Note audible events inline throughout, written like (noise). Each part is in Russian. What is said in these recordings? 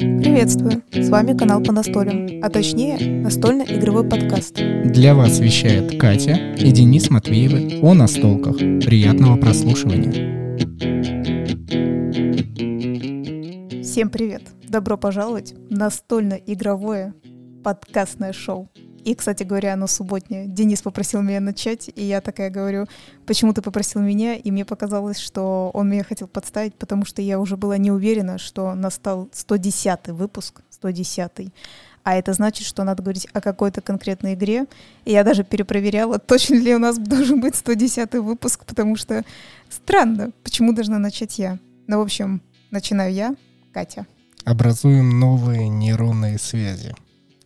Приветствую! С вами канал по настолям, а точнее настольно-игровой подкаст. Для вас вещает Катя и Денис Матвеевы о настолках. Приятного прослушивания. Всем привет! Добро пожаловать в настольно-игровое подкастное шоу. И, кстати говоря, оно субботнее. Денис попросил меня начать, и я такая говорю, почему ты попросил меня? И мне показалось, что он меня хотел подставить, потому что я уже была не уверена, что настал 110 выпуск, 110 а это значит, что надо говорить о какой-то конкретной игре. И я даже перепроверяла, точно ли у нас должен быть 110 выпуск, потому что странно, почему должна начать я. Ну, в общем, начинаю я, Катя. Образуем новые нейронные связи.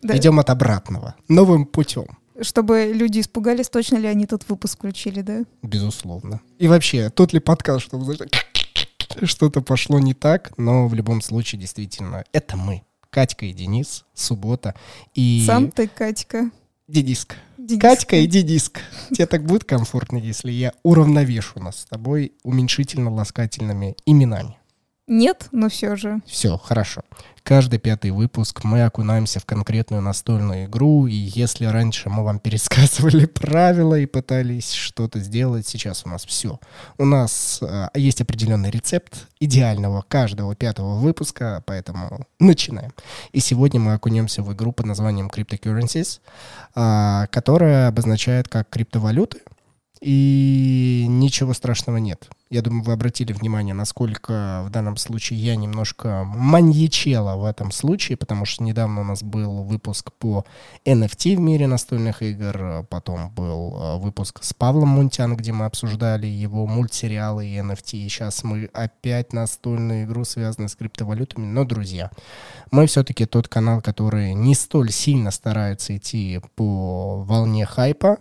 Да. Идем от обратного, новым путем. Чтобы люди испугались, точно ли они тут выпуск включили, да? Безусловно. И вообще, тот ли подкаст, чтобы что-то пошло не так, но в любом случае, действительно, это мы. Катька и Денис, суббота. И... Сам ты, Катька. Дениска. Дениска. Катька и Дениск. Тебе так будет комфортно, если я уравновешу нас с тобой уменьшительно-ласкательными именами. Нет, но все же. Все, хорошо. Каждый пятый выпуск мы окунаемся в конкретную настольную игру, и если раньше мы вам (laughs) пересказывали правила и пытались что-то сделать, сейчас у нас все. У нас э, есть определенный рецепт идеального каждого пятого выпуска, поэтому начинаем. И сегодня мы окунемся в игру под названием Cryptocurrencies, э, которая обозначает как криптовалюты, и ничего страшного нет. Я думаю, вы обратили внимание, насколько в данном случае я немножко маньячела в этом случае, потому что недавно у нас был выпуск по NFT в мире настольных игр, потом был э, выпуск с Павлом Мунтян, где мы обсуждали его мультсериалы и NFT, и сейчас мы опять настольную игру, связанную с криптовалютами. Но, друзья, мы все-таки тот канал, который не столь сильно старается идти по волне хайпа,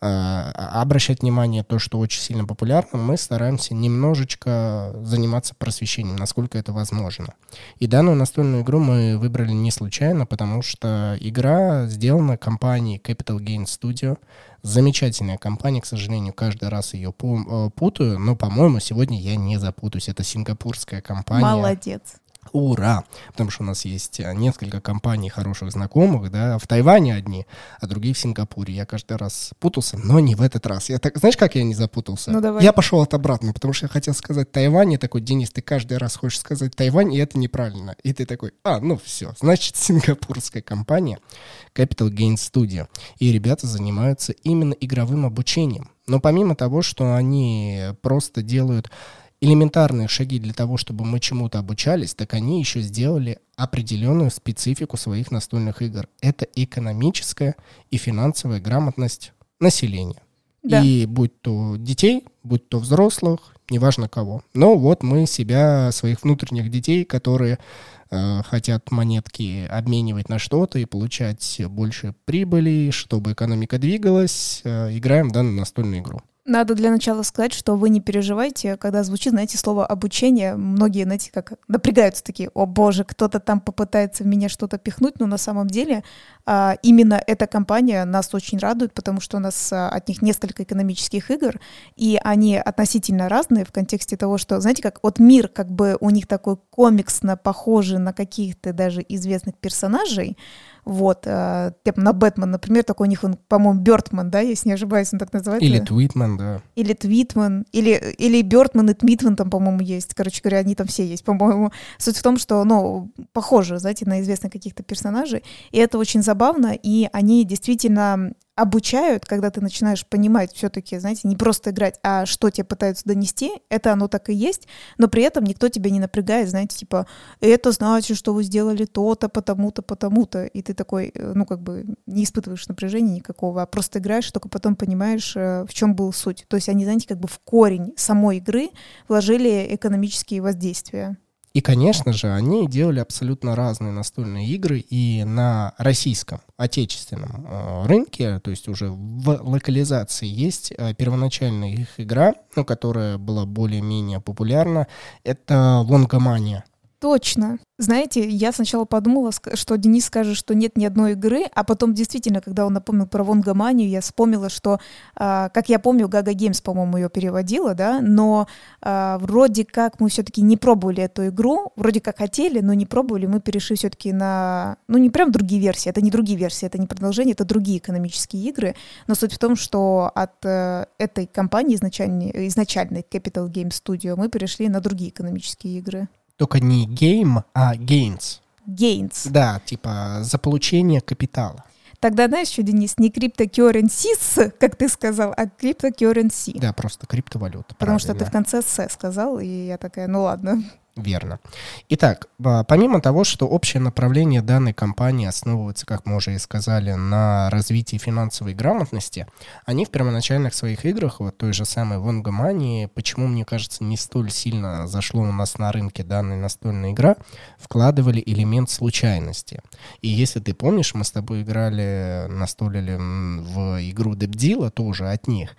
обращать внимание то, что очень сильно популярно, мы стараемся немножечко заниматься просвещением, насколько это возможно. И данную настольную игру мы выбрали не случайно, потому что игра сделана компанией Capital Gains Studio. Замечательная компания, к сожалению, каждый раз ее э, путаю, но, по-моему, сегодня я не запутаюсь. Это сингапурская компания. Молодец. Ура! Потому что у нас есть э, несколько компаний хороших знакомых, да, в Тайване одни, а другие в Сингапуре. Я каждый раз путался, но не в этот раз. Я так, знаешь, как я не запутался? Ну, давай. Я пошел от обратного, потому что я хотел сказать Тайвань, и такой, Денис, ты каждый раз хочешь сказать Тайвань, и это неправильно. И ты такой, а, ну все, значит, сингапурская компания Capital Gains Studio. И ребята занимаются именно игровым обучением. Но помимо того, что они просто делают элементарные шаги для того, чтобы мы чему-то обучались, так они еще сделали определенную специфику своих настольных игр. Это экономическая и финансовая грамотность населения. Да. И будь то детей, будь то взрослых, неважно кого. Но вот мы себя, своих внутренних детей, которые э, хотят монетки обменивать на что-то и получать больше прибыли, чтобы экономика двигалась, э, играем в данную настольную игру. Надо для начала сказать, что вы не переживайте, когда звучит, знаете, слово обучение. Многие, знаете, как напрягаются такие, о боже, кто-то там попытается в меня что-то пихнуть, но на самом деле а, именно эта компания нас очень радует, потому что у нас а, от них несколько экономических игр, и они относительно разные в контексте того, что, знаете, как вот мир, как бы у них такой комиксно похожий на каких-то даже известных персонажей, вот, э, типа на Бэтмен, например, такой у них, он, по-моему, Бёртман, да, если не ошибаюсь, он так называется? Или Твитман, да. Или Твитман, или, или Бёртман и Твитман там, по-моему, есть. Короче говоря, они там все есть, по-моему. Суть в том, что, ну, похоже, знаете, на известных каких-то персонажей, и это очень забавно, и они действительно обучают, когда ты начинаешь понимать все-таки, знаете, не просто играть, а что тебе пытаются донести, это оно так и есть, но при этом никто тебя не напрягает, знаете, типа, это значит, что вы сделали то-то, потому-то, потому-то, и ты такой, э, ну, как бы не испытываешь напряжения никакого, а просто играешь, только потом понимаешь, э, в чем был суть. То есть они, знаете, как бы в корень самой игры вложили экономические воздействия. И, конечно же, они делали абсолютно разные настольные игры и на российском, отечественном э, рынке, то есть уже в локализации есть э, первоначальная их игра, ну, которая была более-менее популярна, это Лонгомания. Точно. Знаете, я сначала подумала, что Денис скажет, что нет ни одной игры, а потом действительно, когда он напомнил про Вонгоманию, я вспомнила, что, э, как я помню, Гага Геймс, по-моему, ее переводила, да, но э, вроде как мы все-таки не пробовали эту игру, вроде как хотели, но не пробовали, мы перешли все-таки на, ну не прям другие версии, это не другие версии, это не продолжение, это другие экономические игры, но суть в том, что от э, этой компании изначальной, изначальной Capital Game Studio мы перешли на другие экономические игры. Только не game, а gains. Gains. Да, типа за получение капитала. Тогда, знаешь, что, Денис, не cryptocurrencies, как ты сказал, а cryptocurrency. Да, просто криптовалюта. Потому правильно. что ты в конце «с» сказал, и я такая, ну ладно. Верно. Итак, помимо того, что общее направление данной компании основывается, как мы уже и сказали, на развитии финансовой грамотности, они в первоначальных своих играх, вот той же самой Вонгомании, почему, мне кажется, не столь сильно зашло у нас на рынке данная настольная игра, вкладывали элемент случайности. И если ты помнишь, мы с тобой играли, настолили в игру Дебдила тоже от них,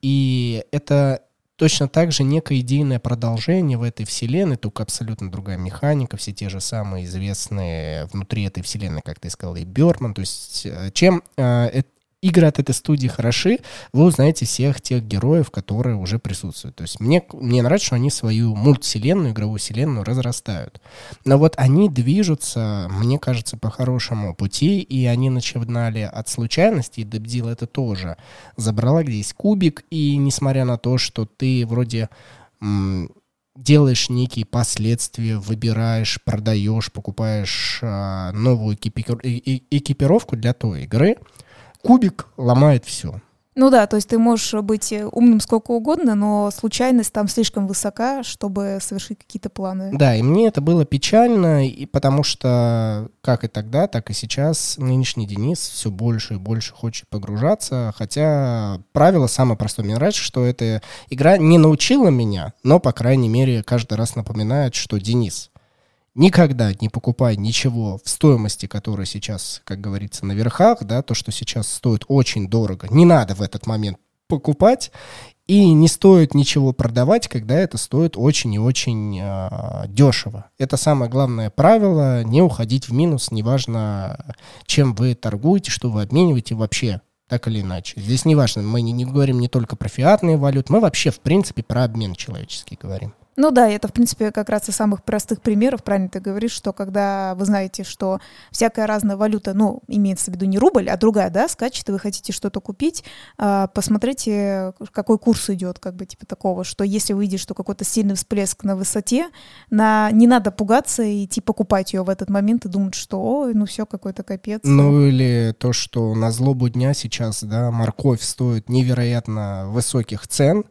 и это Точно так же некое идейное продолжение в этой вселенной, только абсолютно другая механика, все те же самые известные внутри этой вселенной, как ты сказал, и Бёрдман. То есть э, чем э, игры от этой студии хороши, вы узнаете всех тех героев, которые уже присутствуют. То есть мне, мне нравится, что они свою мультвселенную, игровую вселенную разрастают. Но вот они движутся, мне кажется, по хорошему пути, и они начинали от случайности, и Дебдил это тоже забрала, где есть кубик, и несмотря на то, что ты вроде делаешь некие последствия, выбираешь, продаешь, покупаешь э, новую экипировку для той игры, кубик ломает все. Ну да, то есть ты можешь быть умным сколько угодно, но случайность там слишком высока, чтобы совершить какие-то планы. Да, и мне это было печально, и потому что как и тогда, так и сейчас нынешний Денис все больше и больше хочет погружаться, хотя правило самое простое. Мне нравится, что эта игра не научила меня, но, по крайней мере, каждый раз напоминает, что Денис, никогда не покупай ничего в стоимости, которая сейчас, как говорится, на верхах, да, то, что сейчас стоит очень дорого, не надо в этот момент покупать, и не стоит ничего продавать, когда это стоит очень и очень э, дешево. Это самое главное правило, не уходить в минус, неважно, чем вы торгуете, что вы обмениваете вообще так или иначе. Здесь не важно, мы не, не говорим не только про фиатные валюты, мы вообще, в принципе, про обмен человеческий говорим. Ну да, это, в принципе, как раз из самых простых примеров, правильно ты говоришь, что когда вы знаете, что всякая разная валюта, ну, имеется в виду не рубль, а другая, да, скачет, и вы хотите что-то купить, а, посмотрите, какой курс идет, как бы, типа такого, что если вы видите, что какой-то сильный всплеск на высоте, на... не надо пугаться и идти покупать ее в этот момент и думать, что, ой, ну все, какой-то капец. Ну или то, что на злобу дня сейчас, да, морковь стоит невероятно высоких цен,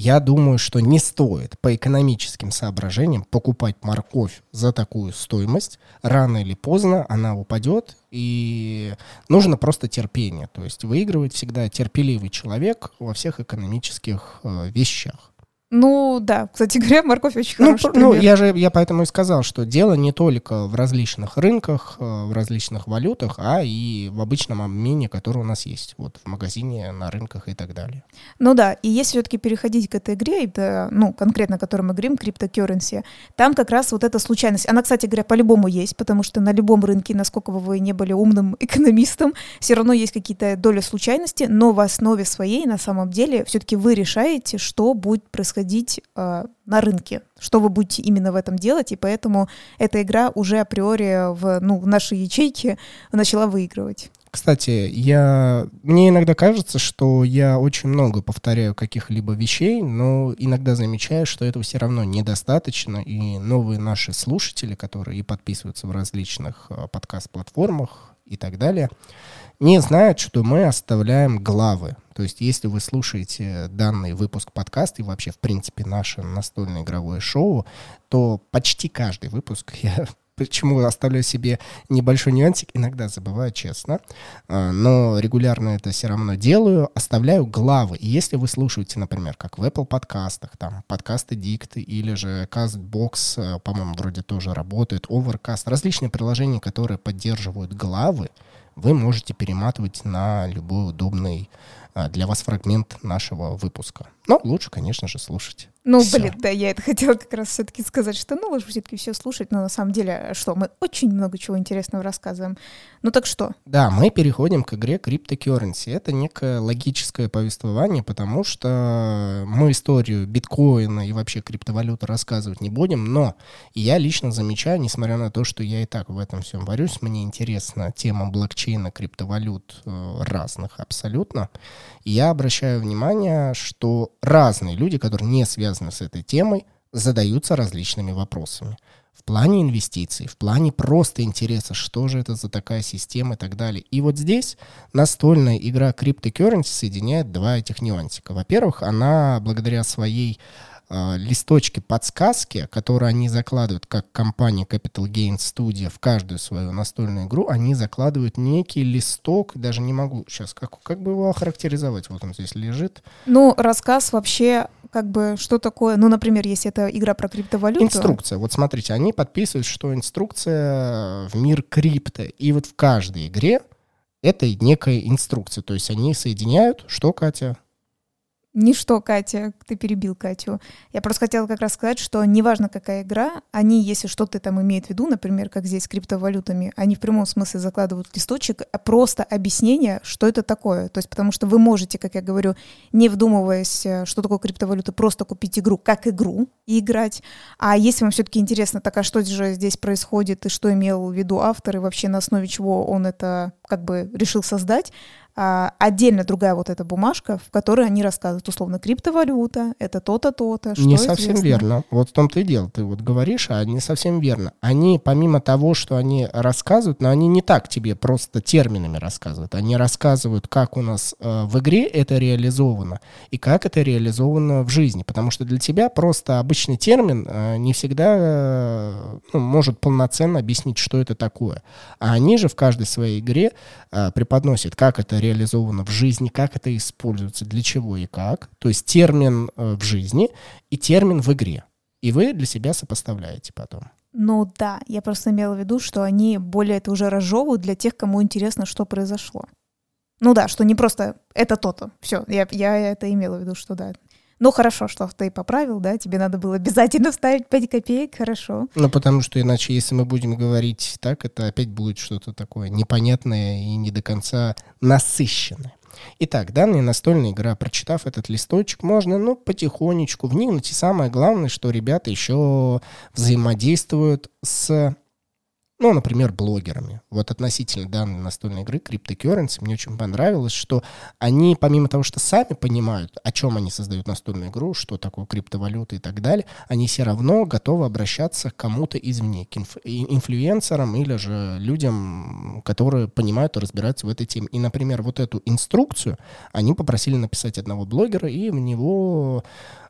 я думаю, что не стоит по экономическим соображениям покупать морковь за такую стоимость. Рано или поздно она упадет, и нужно просто терпение. То есть выигрывает всегда терпеливый человек во всех экономических э, вещах. Ну да, кстати (laughs) говоря, морковь очень ну, хороший Ну, я же, я поэтому и сказал, что дело не только в различных рынках, э, в различных валютах, а и в обычном обмене, который у нас есть, вот в магазине, на рынках и так далее. Ну да, и если все-таки переходить к этой игре, это, ну, конкретно, о которой мы говорим, криптокерренси, там как раз вот эта случайность, она, кстати говоря, по-любому есть, потому что на любом рынке, насколько бы вы не были умным (laughs) экономистом, все равно есть какие-то доли случайности, но в основе своей, на самом деле, все-таки вы решаете, что будет происходить происходить э, на рынке, что вы будете именно в этом делать, и поэтому эта игра уже априори в, ну, в нашей ячейке начала выигрывать. Кстати, я... мне иногда кажется, что я очень много повторяю каких-либо вещей, но иногда замечаю, что этого все равно недостаточно, и новые наши слушатели, которые и подписываются в различных э, подкаст-платформах и так далее, не знают, что мы оставляем главы. То есть, если вы слушаете данный выпуск подкаста и вообще, в принципе, наше настольное игровое шоу, то почти каждый выпуск (laughs) я почему оставляю себе небольшой нюансик, иногда забываю, честно, а, но регулярно это все равно делаю, оставляю главы. И если вы слушаете, например, как в Apple подкастах, там, подкасты Дикты или же CastBox, э, по-моему, вроде тоже работает, Overcast, различные приложения, которые поддерживают главы, вы можете перематывать на любой удобный а, для вас фрагмент нашего выпуска. Но лучше, конечно же, слушать. Ну, Всё. блин, да, я это хотела как раз все-таки сказать, что ну лучше все-таки все слушать, но на самом деле, что, мы очень много чего интересного рассказываем. Ну так что? Да, мы переходим к игре Cryptocurrency. Это некое логическое повествование, потому что мы историю биткоина и вообще криптовалюты рассказывать не будем, но я лично замечаю, несмотря на то, что я и так в этом всем варюсь, мне интересна тема блокчейна, криптовалют э, разных абсолютно. И я обращаю внимание, что разные люди, которые не связаны с этой темой, задаются различными вопросами. В плане инвестиций, в плане просто интереса, что же это за такая система и так далее. И вот здесь настольная игра Cryptocurrency соединяет два этих нюансика. Во-первых, она благодаря своей э, листочке подсказки, которые они закладывают, как компания Capital Gains Studio в каждую свою настольную игру, они закладывают некий листок, даже не могу сейчас, как, как бы его охарактеризовать, вот он здесь лежит. Ну, рассказ вообще, как бы, что такое, ну, например, если это игра про криптовалюту. Инструкция. Вот смотрите, они подписывают, что инструкция в мир крипто. И вот в каждой игре это некая инструкция. То есть они соединяют, что, Катя? Ничто, Катя, ты перебил Катю. Я просто хотела как раз сказать, что неважно, какая игра, они, если что-то там имеют в виду, например, как здесь с криптовалютами, они в прямом смысле закладывают листочек, а просто объяснение, что это такое. То есть потому что вы можете, как я говорю, не вдумываясь, э, что такое криптовалюта, просто купить игру как игру и играть. А если вам все-таки интересно, так а что же здесь происходит и что имел в виду автор, и вообще на основе чего он это как бы решил создать, а, отдельно другая вот эта бумажка, в которой они рассказывают, условно, криптовалюта, это то-то, то-то. Не совсем известно. верно. Вот в том-то и дело. Ты вот говоришь, а не совсем верно. Они, помимо того, что они рассказывают, но они не так тебе просто терминами рассказывают. Они рассказывают, как у нас э, в игре это реализовано и как это реализовано в жизни. Потому что для тебя просто обычный термин э, не всегда э, ну, может полноценно объяснить, что это такое. А они же в каждой своей игре э, преподносят, как это реализовано в жизни, как это используется, для чего и как. То есть термин э, в жизни и термин в игре. И вы для себя сопоставляете потом. Ну да, я просто имела в виду, что они более это уже разжевывают для тех, кому интересно, что произошло. Ну да, что не просто это то-то. Все, я, я это имела в виду, что да. Ну, хорошо, что ты поправил, да, тебе надо было обязательно вставить 5 копеек, хорошо. Ну, потому что иначе, если мы будем говорить так, это опять будет что-то такое непонятное и не до конца насыщенное. Итак, данная настольная игра, прочитав этот листочек, можно, ну, потихонечку вникнуть. И самое главное, что ребята еще взаимодействуют с ну, например, блогерами. Вот относительно данной настольной игры Cryptocurrency мне очень понравилось, что они, помимо того, что сами понимают, о чем они создают настольную игру, что такое криптовалюта и так далее, они все равно готовы обращаться к кому-то извне, к инф- инфлюенсерам или же людям, которые понимают и разбираются в этой теме. И, например, вот эту инструкцию они попросили написать одного блогера, и в него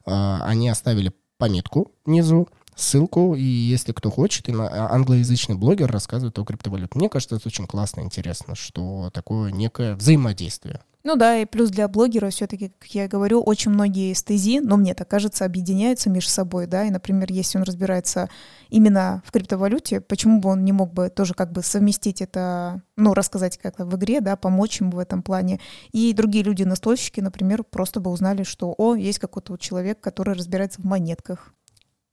э, они оставили пометку внизу, ссылку, и если кто хочет, и а, англоязычный блогер рассказывает о криптовалюте. Мне кажется, это очень классно, интересно, что такое некое взаимодействие. Ну да, и плюс для блогера все-таки, как я говорю, очень многие стези, но мне так кажется, объединяются между собой, да, и, например, если он разбирается именно в криптовалюте, почему бы он не мог бы тоже как бы совместить это, ну, рассказать как-то в игре, да, помочь ему в этом плане. И другие люди-настольщики, например, просто бы узнали, что, о, есть какой-то вот человек, который разбирается в монетках.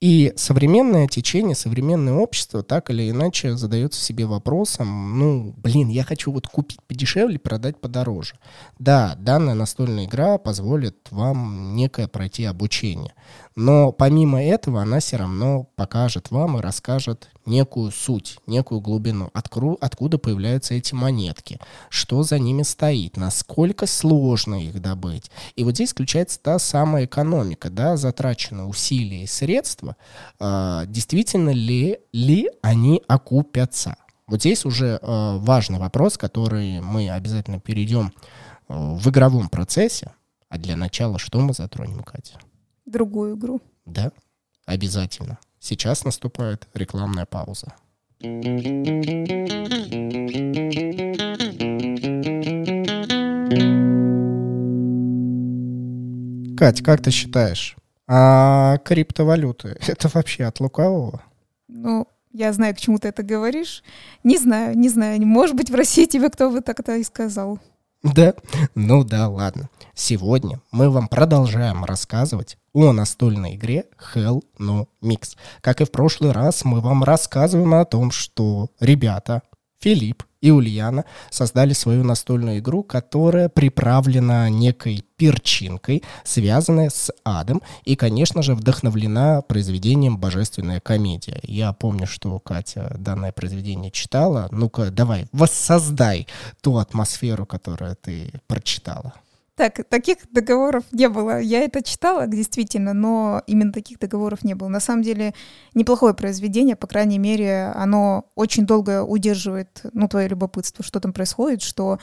И современное течение, современное общество так или иначе задается себе вопросом, ну, блин, я хочу вот купить подешевле, продать подороже. Да, данная настольная игра позволит вам некое пройти обучение. Но помимо этого она все равно покажет вам и расскажет некую суть, некую глубину, откру, откуда появляются эти монетки, что за ними стоит, насколько сложно их добыть. И вот здесь включается та самая экономика, да, затрачены усилия и средства, э, действительно ли, ли они окупятся. Вот здесь уже э, важный вопрос, который мы обязательно перейдем э, в игровом процессе. А для начала что мы затронем, Катя? Другую игру. Да, обязательно. Сейчас наступает рекламная пауза. Кать, как ты считаешь, а криптовалюты это вообще от лукавого? Ну, я знаю, к чему ты это говоришь. Не знаю, не знаю. Может быть, в России тебе кто бы так-то и сказал. Да? Ну да, ладно. Сегодня мы вам продолжаем рассказывать о настольной игре Hell No Mix. Как и в прошлый раз, мы вам рассказываем о том, что ребята, Филипп и Ульяна создали свою настольную игру, которая приправлена некой перчинкой, связанная с адом, и, конечно же, вдохновлена произведением «Божественная комедия». Я помню, что Катя данное произведение читала. Ну-ка, давай, воссоздай ту атмосферу, которую ты прочитала. Так, таких договоров не было. Я это читала, действительно, но именно таких договоров не было. На самом деле, неплохое произведение, по крайней мере, оно очень долго удерживает, ну, твое любопытство, что там происходит, что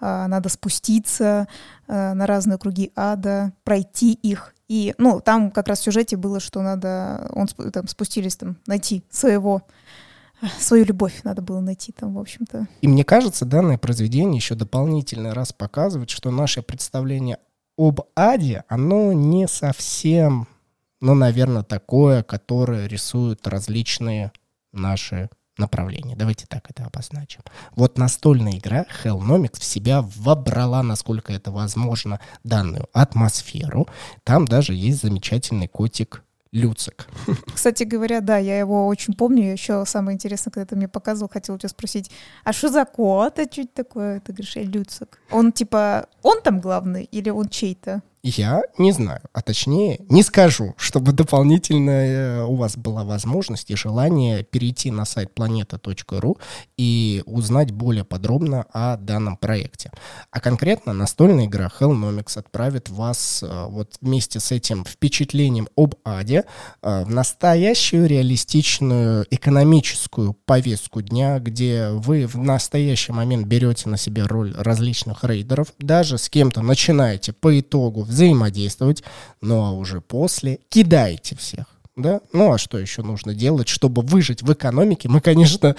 э, надо спуститься э, на разные круги ада, пройти их. И, ну, там как раз в сюжете было, что надо, он там спустились там найти своего (laughs) свою любовь надо было найти там, в общем-то. И мне кажется, данное произведение еще дополнительный раз показывает, что наше представление об аде, оно не совсем, ну, наверное, такое, которое рисует различные наши направления. Давайте так это обозначим. Вот настольная игра Hellnomics в себя вобрала, насколько это возможно, данную атмосферу. Там даже есть замечательный котик Люцик. Кстати говоря, да, я его очень помню. Еще самое интересное, когда ты мне показывал, хотел тебя спросить, а что за кот? А это такое? Ты говоришь, Люцик. Он типа, он там главный или он чей-то? Я не знаю, а точнее не скажу, чтобы дополнительно э, у вас была возможность и желание перейти на сайт planeta.ru и узнать более подробно о данном проекте. А конкретно настольная игра Hellnomics отправит вас э, вот вместе с этим впечатлением об аде э, в настоящую реалистичную экономическую повестку дня, где вы в настоящий момент берете на себя роль различных рейдеров, даже с кем-то начинаете по итогу взаимодействовать, ну а уже после кидаете всех да? Ну, а что еще нужно делать, чтобы выжить в экономике? Мы, конечно...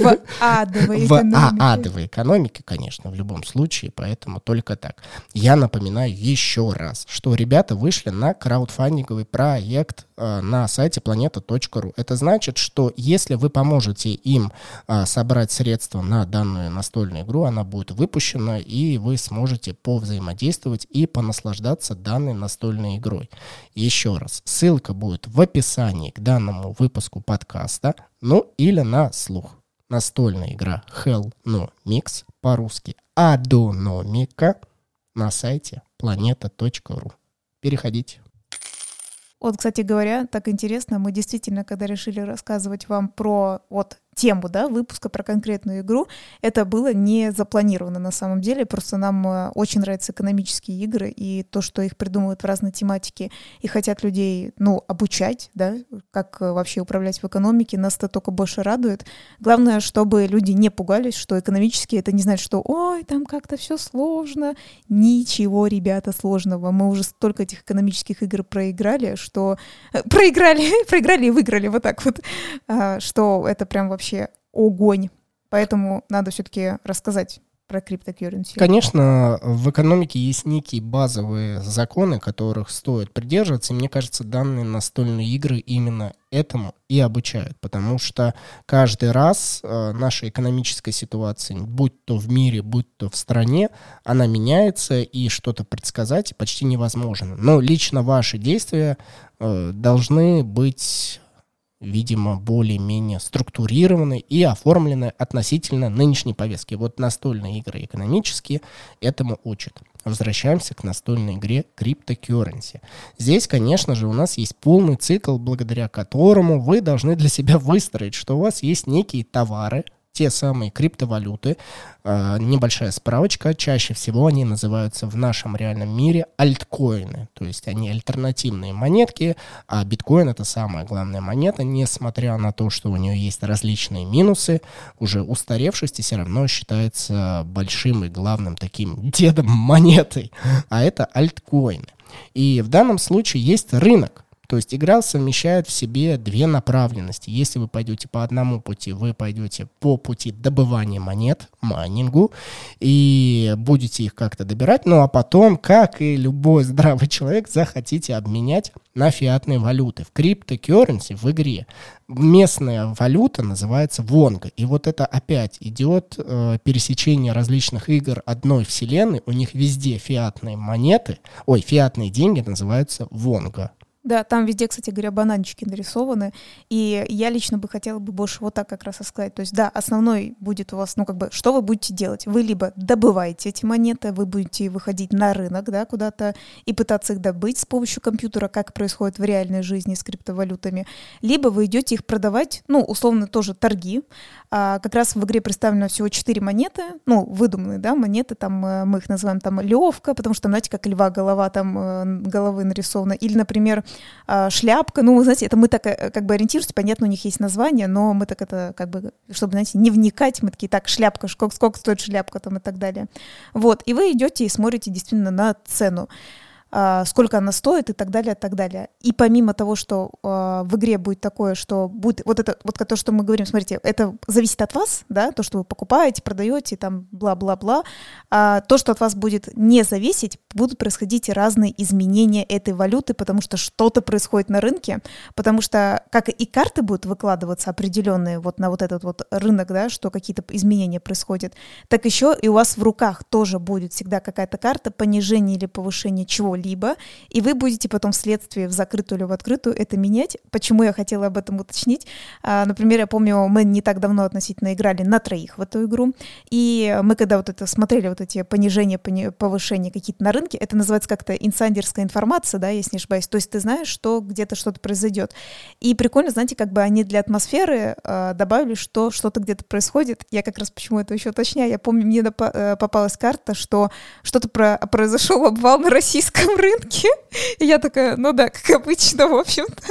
В адовой (laughs) экономике. В адовой экономике, конечно, в любом случае, поэтому только так. Я напоминаю еще раз, что ребята вышли на краудфандинговый проект э, на сайте planeta.ru. Это значит, что если вы поможете им э, собрать средства на данную настольную игру, она будет выпущена, и вы сможете повзаимодействовать и понаслаждаться данной настольной игрой. Еще раз, ссылка будет в описании описании к данному выпуску подкаста, ну или на слух. Настольная игра Hell No Mix по-русски Адономика на сайте planeta.ru. Переходите. Вот, кстати говоря, так интересно, мы действительно, когда решили рассказывать вам про вот тему, да, выпуска про конкретную игру, это было не запланировано на самом деле, просто нам э, очень нравятся экономические игры и то, что их придумывают в разной тематике и хотят людей, ну, обучать, да, как э, вообще управлять в экономике, нас это только больше радует. Главное, чтобы люди не пугались, что экономически это не значит, что ой, там как-то все сложно. Ничего, ребята, сложного. Мы уже столько этих экономических игр проиграли, что... Э, проиграли, (laughs) проиграли и выиграли, вот так вот, а, что это прям вообще вообще огонь. Поэтому надо все-таки рассказать про криптокурренси. Конечно, в экономике есть некие базовые законы, которых стоит придерживаться, и мне кажется, данные настольные игры именно этому и обучают, потому что каждый раз э, наша экономическая ситуация, будь то в мире, будь то в стране, она меняется, и что-то предсказать почти невозможно. Но лично ваши действия э, должны быть видимо, более-менее структурированы и оформлены относительно нынешней повестки. Вот настольные игры экономические этому учат. Возвращаемся к настольной игре Cryptocurrency. Здесь, конечно же, у нас есть полный цикл, благодаря которому вы должны для себя выстроить, что у вас есть некие товары, те самые криптовалюты. Э, небольшая справочка. Чаще всего они называются в нашем реальном мире альткоины. То есть они альтернативные монетки, а биткоин это самая главная монета, несмотря на то, что у нее есть различные минусы, уже устаревшесть все равно считается большим и главным таким (laughs) дедом монетой. А это альткоины. И в данном случае есть рынок То есть игра совмещает в себе две направленности. Если вы пойдете по одному пути, вы пойдете по пути добывания монет, майнингу, и будете их как-то добирать, ну а потом, как и любой (laughs) здравый человек, захотите обменять на фиатные валюты. В криптокерренси в игре местная валюта называется вонга. И вот это опять идет э, пересечение различных игр одной вселенной. У них везде фиатные монеты, ой, фиатные деньги называются вонга. Да, там везде, кстати говоря, бананчики нарисованы. И я лично бы хотела бы больше вот так как раз сказать. То есть, да, основной будет у вас, ну, как бы, что вы будете делать? Вы либо добываете эти монеты, вы будете выходить на рынок, да, куда-то и пытаться их добыть с помощью компьютера, как происходит в реальной жизни с криптовалютами, либо вы идете их продавать, ну, условно, тоже торги. А, как раз в игре представлено всего 4 монеты, ну, выдуманные, да, монеты, там э, мы их называем там левка, потому что, знаете, как льва голова, там э, головы нарисована. Или, например, шляпка. Ну, вы знаете, это мы так э, как бы ориентируемся, понятно, у них есть название, но мы так это как бы, чтобы, знаете, не вникать, мы такие, так, шляпка, сколько, сколько стоит шляпка там и так далее. Вот, и вы идете и смотрите действительно на цену. А, сколько она стоит и так далее, и так далее. И помимо того, что э, в игре будет такое, что будет вот это вот то, что мы говорим, смотрите, это зависит от вас, да, то, что вы покупаете, продаете, там бла-бла-бла. А то, что от вас будет не зависеть, будут происходить разные изменения этой валюты, потому что что-то происходит на рынке, потому что как и карты будут выкладываться определенные вот на вот этот вот рынок, да, что какие-то изменения происходят, так еще и у вас в руках тоже будет всегда какая-то карта понижения или повышения чего либо и вы будете потом вследствие в закрытую или в открытую это менять. Почему я хотела об этом уточнить? А, например, я помню, мы не так давно относительно играли на троих в эту игру, и мы когда вот это смотрели, вот эти понижения, повышения какие-то на рынке, это называется как-то инсайдерская информация, да, если не ошибаюсь. То есть ты знаешь, что где-то что-то произойдет. И прикольно, знаете, как бы они для атмосферы э, добавили, что что-то где-то происходит. Я как раз почему это еще уточняю. Я помню, мне э, попалась карта, что что-то про произошел обвал на российском рынке. И я такая, ну да, как обычно, в общем-то.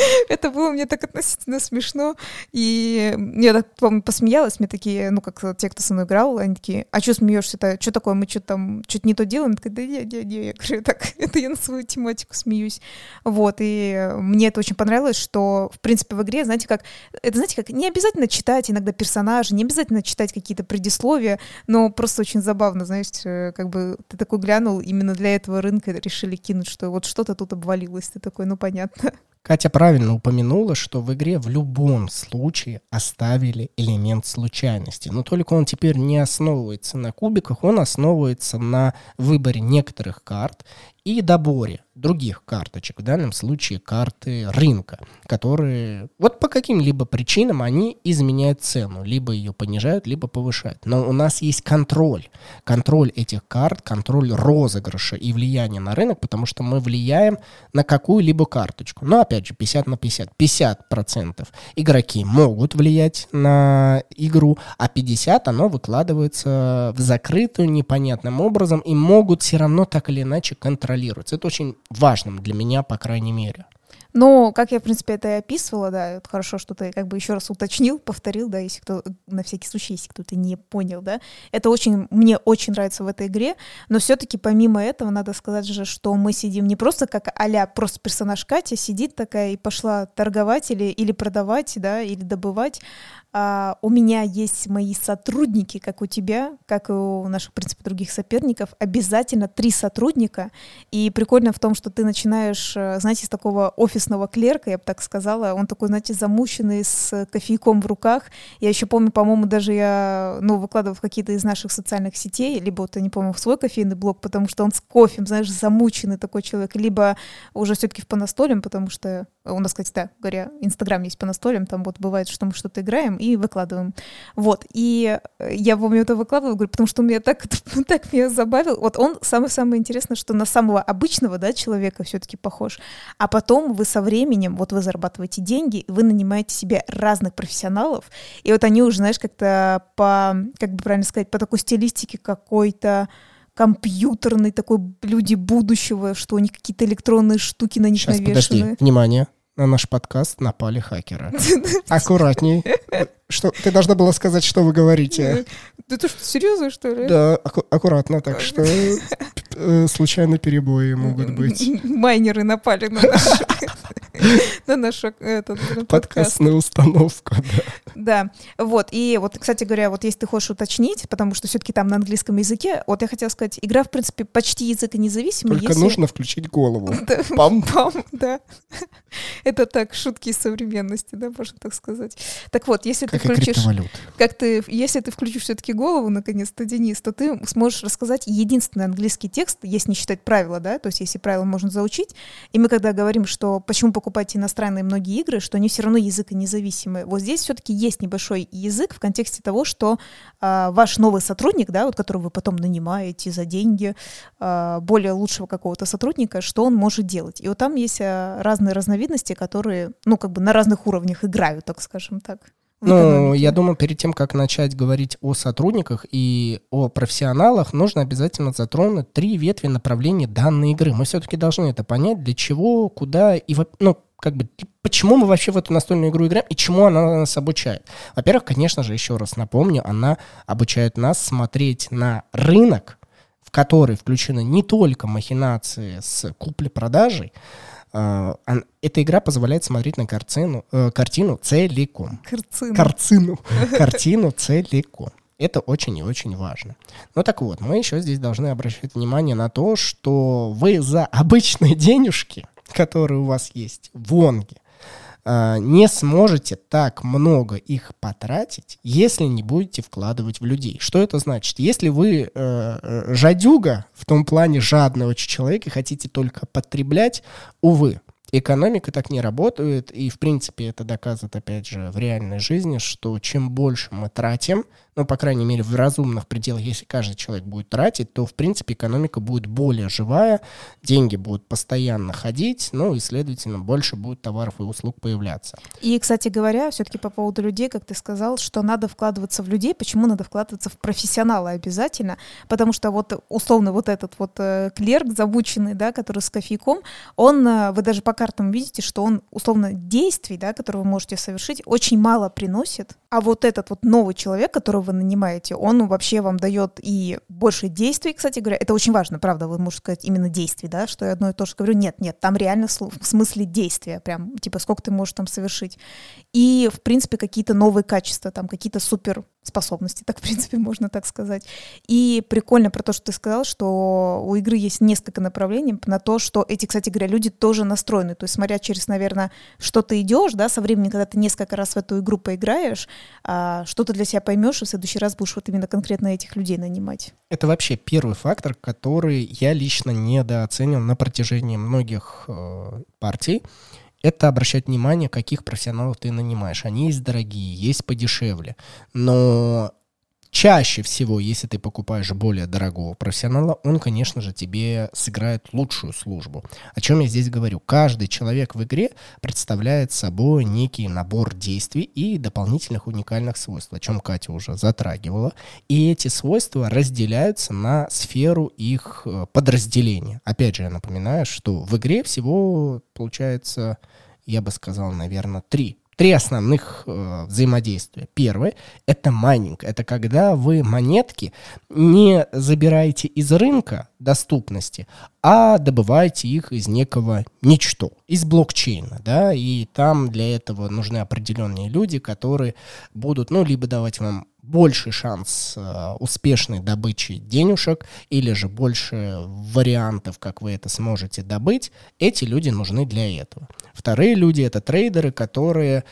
(laughs) Это было мне так относительно смешно. И я так, помню, посмеялась, мне такие, ну, как те, кто со мной играл, они такие, а что смеешься-то? Что такое? Мы что-то там, что-то не то делаем? Такая, да не, не, не. Я говорю, так, (laughs) это я на свою тематику смеюсь. Вот, и мне это очень понравилось, что, в принципе, в игре, знаете, как, это, знаете, как, не обязательно читать иногда персонажи, не обязательно читать какие-то предисловия, но просто очень забавно, знаешь, как бы ты такой глянул, именно для этого рынка решили кинуть, что вот что-то тут обвалилось, ты такой, ну, понятно. Катя правильно упомянула, что в игре в любом случае оставили элемент случайности. Но только он теперь не основывается на кубиках, он основывается на выборе некоторых карт и доборе других карточек, в данном случае карты рынка, которые вот по каким-либо причинам они изменяют цену, либо ее понижают, либо повышают. Но у нас есть контроль, контроль этих карт, контроль розыгрыша и влияния на рынок, потому что мы влияем на какую-либо карточку. Но опять же, 50 на 50. 50 процентов игроки могут влиять на игру, а 50 оно выкладывается в закрытую непонятным образом и могут все равно так или иначе контролироваться. Это очень важным для меня, по крайней мере. Ну, как я, в принципе, это и описывала, да, хорошо, что ты как бы еще раз уточнил, повторил, да, если кто, на всякий случай, если кто-то не понял, да. Это очень, мне очень нравится в этой игре, но все-таки помимо этого надо сказать же, что мы сидим не просто как а просто персонаж Катя сидит такая и пошла торговать или, или продавать, да, или добывать, а, у меня есть мои сотрудники, как у тебя, как и у наших, в принципе, других соперников, обязательно три сотрудника. И прикольно в том, что ты начинаешь, э, знаете, с такого офисного клерка, я бы так сказала, он такой, знаете, замученный, с кофейком в руках. Я еще помню, по-моему, даже я, ну, выкладывал в какие-то из наших социальных сетей, либо вот, я не помню, в свой кофейный блог, потому что он с кофем, знаешь, замученный такой человек, либо уже все-таки в по настолям, потому что у нас, кстати, да, говоря, Инстаграм есть по настолям, там вот бывает, что мы что-то играем, и выкладываем. Вот, и э, я помню это выкладывала, говорю, потому что он меня так, (laughs) так меня забавил. Вот он самое-самое интересное, что на самого обычного, да, человека все-таки похож. А потом вы со временем, вот вы зарабатываете деньги, вы нанимаете себе разных профессионалов, и вот они уже, знаешь, как-то по, как бы правильно сказать, по такой стилистике какой-то, компьютерный такой люди будущего, что у них какие-то электронные штуки на них Сейчас, навешаны. Подожди, внимание, на наш подкаст напали хакеры. (laughs) Аккуратней. Что, ты должна была сказать, что вы говорите. Да ты что, серьезно, что ли? Да, аку- аккуратно, так что э, случайно перебои могут быть. Майнеры напали на наш на нашу этот, подкастную установку. Да. да, вот. И вот, кстати говоря, вот если ты хочешь уточнить, потому что все-таки там на английском языке, вот я хотела сказать, игра, в принципе, почти язык независимый. Только если... нужно включить голову. (laughs) Пам. Пам, да. Это так, шутки современности, да, можно так сказать. Так вот, если как включишь... Как ты, если ты включишь все-таки голову, наконец-то, Денис, то ты сможешь рассказать единственный английский текст, если не считать правила, да, то есть если правила можно заучить. И мы когда говорим, что почему покупать иностранные многие игры, что они все равно язык независимые. Вот здесь все-таки есть небольшой язык в контексте того, что э, ваш новый сотрудник, да, вот которого вы потом нанимаете за деньги, э, более лучшего какого-то сотрудника, что он может делать. И вот там есть э, разные разновидности, которые, ну, как бы на разных уровнях играют, так скажем так. Ну, я думаю, перед тем, как начать говорить о сотрудниках и о профессионалах, нужно обязательно затронуть три ветви направления данной игры. Мы все-таки должны это понять, для чего, куда и, ну, как бы, почему мы вообще в эту настольную игру играем и чему она нас обучает. Во-первых, конечно же, еще раз напомню, она обучает нас смотреть на рынок, в который включены не только махинации с куплей-продажей, эта игра позволяет смотреть на картину, э, картину целиком. Картину. Картину. (laughs) Картину целиком. Это очень и очень важно. Ну так вот, мы еще здесь должны обращать внимание на то, что вы за обычные денежки, которые у вас есть в Онге, а, не сможете так много их потратить, если не будете вкладывать в людей. Что это значит? Если вы э, э жадюга, в том плане жадный очень человек, и хотите только потреблять, увы, экономика так не работает, и, в принципе, это доказывает, опять же, в реальной жизни, что чем больше мы тратим, ну, по крайней мере, в разумных пределах, если каждый человек будет тратить, то, в принципе, экономика будет более живая, деньги будут постоянно ходить, ну, и, следовательно, больше будет товаров и услуг появляться. И, кстати говоря, все-таки по поводу людей, как ты сказал, что надо вкладываться в людей, почему надо вкладываться в профессионала обязательно, потому что вот, условно, вот этот вот э, клерк забученный, да, который с кофейком, он, э, вы даже по картам видите, что он, условно, действий, да, которые вы можете совершить, очень мало приносит, а вот этот вот новый человек, которого вы нанимаете, он вообще вам дает и больше действий, кстати говоря. Это очень важно, правда, вы можете сказать именно действий, да, что я одно и то же говорю. Нет, нет, там реально в смысле действия, прям, типа, сколько ты можешь там совершить. И, в принципе, какие-то новые качества, там, какие-то супер способности, так, в принципе, можно так сказать. И прикольно про то, что ты сказал, что у игры есть несколько направлений на то, что эти, кстати говоря, люди тоже настроены. То есть, смотря через, наверное, что ты идешь, да, со временем, когда ты несколько раз в эту игру поиграешь, а, что ты для себя поймешь, и в следующий раз будешь вот именно конкретно этих людей нанимать. Это вообще первый фактор, который я лично недооценил на протяжении многих э, партий это обращать внимание, каких профессионалов ты нанимаешь. Они есть дорогие, есть подешевле. Но чаще всего, если ты покупаешь более дорогого профессионала, он, конечно же, тебе сыграет лучшую службу. О чем я здесь говорю? Каждый человек в игре представляет собой некий набор действий и дополнительных уникальных свойств, о чем Катя уже затрагивала. И эти свойства разделяются на сферу их э, подразделения. Опять же, я напоминаю, что в игре всего получается я бы сказал, наверное, три. Три основных э, взаимодействия. Первое — это майнинг. Это когда вы монетки не забираете из рынка доступности, а добываете их из некого ничто, из блокчейна, да, и там для этого нужны определенные люди, которые будут, ну, либо давать вам больший шанс э, успешной добычи денежек или же больше вариантов, как вы это сможете добыть, эти люди нужны для этого. Вторые люди — это трейдеры, которые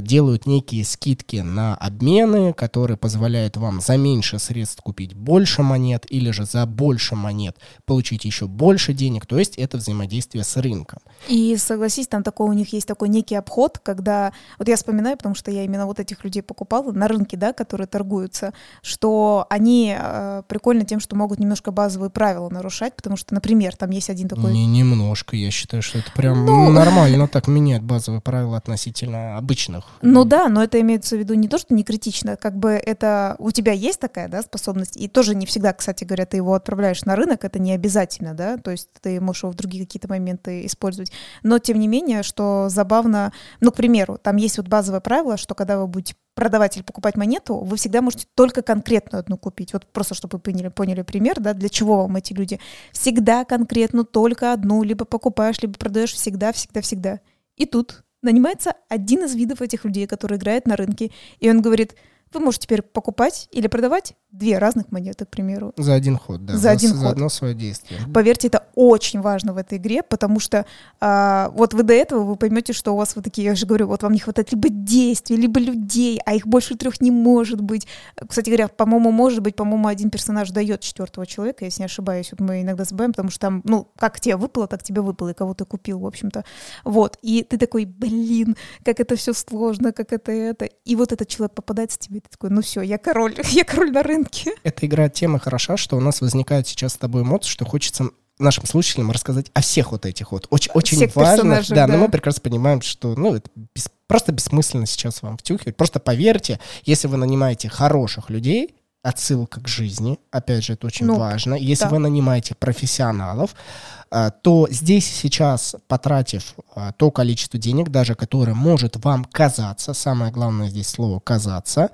делают некие скидки на обмены, которые позволяют вам за меньше средств купить больше монет или же за больше монет получить еще больше денег. То есть это взаимодействие с рынком. И согласись, там такой у них есть такой некий обход, когда... Вот я вспоминаю, потому что я именно вот этих людей покупала на рынке, да, которые торгуются, что они э, прикольно тем, что могут немножко базовые правила нарушать, потому что, например, там есть один такой... Не немножко, я считаю, что это прям ну... нормально так менять базовые правила относительно обычных критичных. Ну да, но это имеется в виду не то, что не критично, как бы это у тебя есть такая, да, способность, и тоже не всегда, кстати говоря, ты его отправляешь на рынок, это не обязательно, да, то есть ты можешь его в другие какие-то моменты использовать. Но тем не менее, что забавно, ну, к примеру, там есть вот базовое правило, что когда вы будете продавать или покупать монету, вы всегда можете только конкретную одну купить. Вот просто, чтобы вы поняли, поняли пример, да, для чего вам эти люди. Всегда конкретно только одну, либо покупаешь, либо продаешь всегда, всегда, всегда. И тут нанимается один из видов этих людей, который играет на рынке, и он говорит, вы можете теперь покупать или продавать две разных монеты, к примеру. За один ход, да. За один за ход. одно свое действие. Поверьте, это очень важно в этой игре, потому что а, вот вы до этого вы поймете, что у вас вот такие, я же говорю, вот вам не хватает либо действий, либо людей, а их больше трех не может быть. Кстати говоря, по-моему, может быть, по-моему, один персонаж дает четвертого человека, если не ошибаюсь. Вот мы иногда забываем, потому что там, ну, как тебе выпало, так тебе выпало, и кого ты купил, в общем-то. Вот. И ты такой, блин, как это все сложно, как это это. И вот этот человек попадается тебе, ты такой, ну все, я король, (laughs) я король на рынке. (laughs) Эта игра тема хороша, что у нас возникает сейчас с тобой эмоции, что хочется нашим слушателям рассказать о всех вот этих вот. Очень, очень Всех персонажей, Да, да. но мы прекрасно понимаем, что ну, это бес- просто бессмысленно сейчас вам втюхивать. Просто поверьте, если вы нанимаете хороших людей, отсылка к жизни, опять же, это очень Ну, важно. Если да. вы нанимаете профессионалов, а, то здесь сейчас, потратив а, то количество денег, даже которое может вам казаться, самое главное здесь слово «казаться»,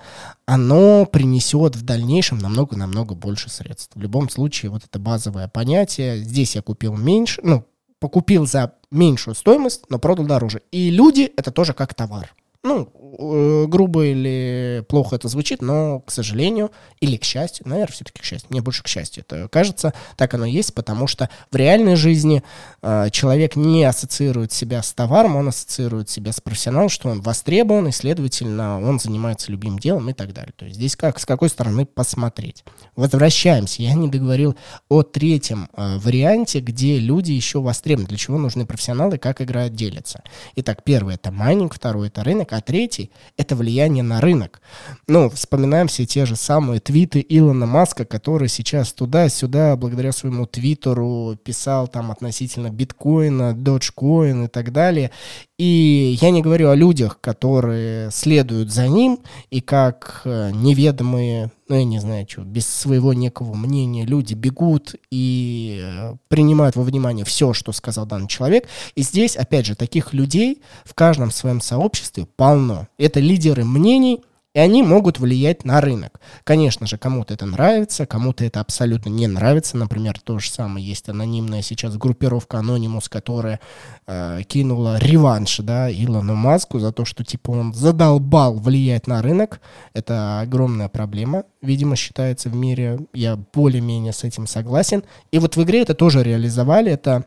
оно принесет в дальнейшем намного-намного больше средств. В любом случае, вот это базовое понятие. Здесь я купил меньше, ну, покупил за меньшую стоимость, но продал дороже. И люди — это тоже как товар. Ну, грубо или плохо это звучит, но, к сожалению, или к счастью, наверное, все-таки к счастью, мне больше к счастью это кажется, так оно есть, потому что в реальной жизни э, человек не ассоциирует себя с товаром, он ассоциирует себя с профессионалом, что он востребован, и, следовательно, он занимается любимым делом и так далее. То есть здесь как, с какой стороны посмотреть. Возвращаемся. Я не договорил о третьем э, варианте, где люди еще востребованы. Для чего нужны профессионалы, как игра делится. Итак, первый — это майнинг, второй — это рынок, а третий — это влияние на рынок. Ну, вспоминаем все те же самые твиты Илона Маска, который сейчас туда-сюда, благодаря своему твиттеру, писал там относительно биткоина, доджкоин и так далее. И я не говорю о людях, которые следуют за ним, и как э, неведомые, ну, я не знаю, что, без своего некого мнения люди бегут и э, принимают во внимание все, что сказал данный человек. И здесь, опять же, таких людей в каждом своем сообществе полно. Это лидеры мнений, и они могут влиять на рынок. Конечно же, кому-то это нравится, кому-то это абсолютно не нравится. Например, то же самое есть анонимная сейчас группировка Anonymous, которая э, кинула реванш, да, Илону Маску за то, что, типа, он задолбал влиять на рынок. Это огромная проблема, видимо, считается в мире. Я более-менее с этим согласен. И вот в игре это тоже реализовали. Это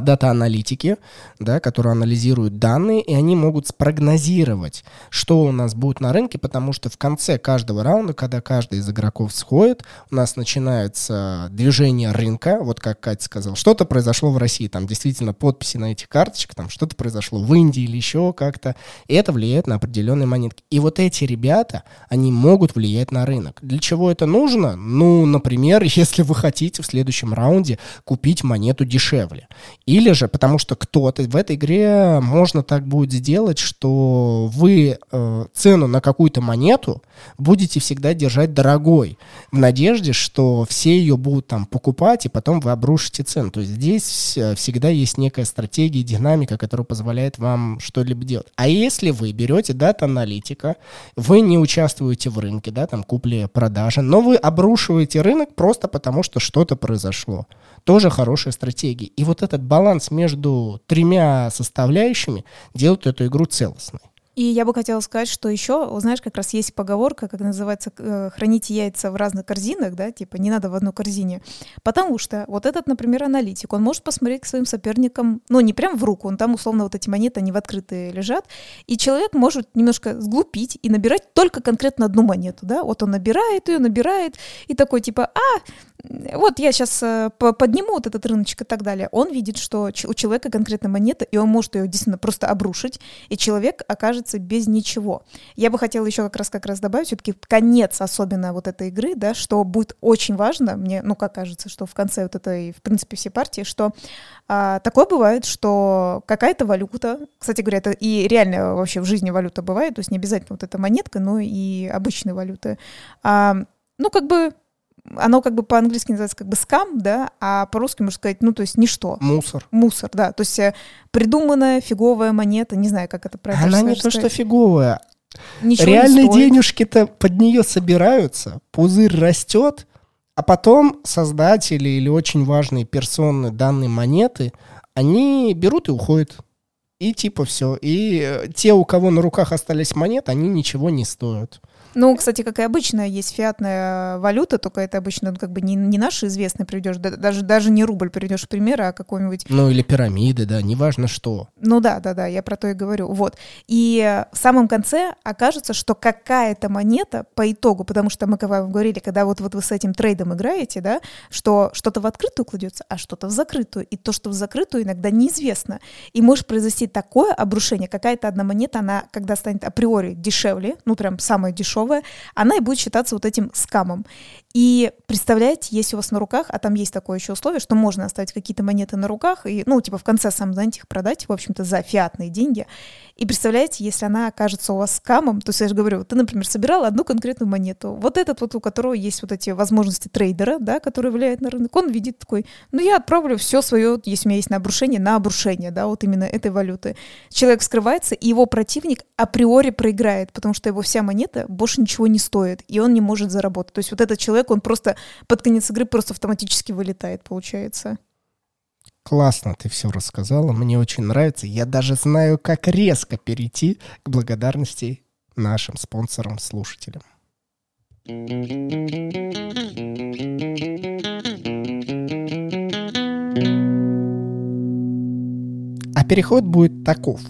дата-аналитики, да, которые анализируют данные, и они могут спрогнозировать, что у нас будет на рынке, потому что в конце каждого раунда, когда каждый из игроков сходит, у нас начинается движение рынка, вот как Катя сказала, что-то произошло в России, там действительно подписи на этих карточках, там что-то произошло в Индии или еще как-то, и это влияет на определенные монетки. И вот эти ребята, они могут влиять на рынок. Для чего это нужно? Ну, например, (laughs) если вы хотите в следующем раунде купить монету дешевле. Или же, потому что кто-то в этой игре можно так будет сделать, что вы э, цену на какую-то монету будете всегда держать дорогой, в надежде, что все ее будут там покупать, и потом вы обрушите цену. То есть здесь э, всегда есть некая стратегия, динамика, которая позволяет вам что-либо делать. А если вы берете дата-аналитика, вы не участвуете в рынке, да, там купли-продажи, но вы обрушиваете рынок просто потому, что что-то произошло. Тоже хорошая стратегия. И вот этот баланс между тремя составляющими делает эту игру целостной. И я бы хотела сказать, что еще, знаешь, как раз есть поговорка, как называется, э, храните яйца в разных корзинах, да, типа не надо в одной корзине. Потому что вот этот, например, аналитик, он может посмотреть к своим соперникам, ну, не прям в руку, он там, условно, вот эти монеты, они в открытые лежат, и человек может немножко сглупить и набирать только конкретно одну монету, да, вот он набирает ее, набирает, и такой, типа, а, вот я сейчас подниму вот этот рыночек и так далее. Он видит, что у человека конкретно монета, и он может ее действительно просто обрушить, и человек окажется без ничего. Я бы хотела еще как раз как раз добавить все-таки конец особенно вот этой игры, да, что будет очень важно, мне, ну, как кажется, что в конце вот этой, в принципе, всей партии, что а, такое бывает, что какая-то валюта, кстати говоря, это и реально вообще в жизни валюта бывает, то есть не обязательно вот эта монетка, но и обычные валюты. А, ну, как бы оно как бы по-английски называется как бы скам, да, а по-русски можно сказать, ну, то есть ничто. Мусор. Мусор, да. То есть э, придуманная фиговая монета, не знаю, как это правильно Она не сказать. то, что фиговая. Ничего Реальные денежки-то под нее собираются, пузырь растет, а потом создатели или очень важные персоны данной монеты, они берут и уходят. И типа все. И э, те, у кого на руках остались монеты, они ничего не стоят. Ну, кстати, как и обычно, есть фиатная валюта, только это обычно ну, как бы не, не наши известные приведешь, да- даже, даже не рубль приведешь пример, а какой-нибудь Ну или пирамиды, да, неважно что. Ну да, да, да, я про то и говорю. Вот. И в самом конце окажется, что какая-то монета по итогу, потому что мы как вам говорили, когда вот, вот вы с этим трейдом играете, да, что что-то в открытую кладется, а что-то в закрытую. И то, что в закрытую, иногда неизвестно. И может произойти такое обрушение, какая-то одна монета, она, когда станет априори дешевле, ну прям самая дешевая, она и будет считаться вот этим скамом. И представляете, если у вас на руках, а там есть такое еще условие, что можно оставить какие-то монеты на руках и, ну, типа в конце сам, знаете, их продать, в общем-то, за фиатные деньги. И представляете, если она окажется у вас скамом, то есть я же говорю, ты, например, собирал одну конкретную монету, вот этот вот, у которого есть вот эти возможности трейдера, да, который влияет на рынок, он видит такой, ну, я отправлю все свое, если у меня есть на обрушение, на обрушение, да, вот именно этой валюты. Человек скрывается, и его противник априори проиграет, потому что его вся монета больше ничего не стоит, и он не может заработать. То есть вот этот человек, он просто под конец игры просто автоматически вылетает, получается. Классно ты все рассказала, мне очень нравится. Я даже знаю, как резко перейти к благодарности нашим спонсорам, слушателям. А переход будет таков.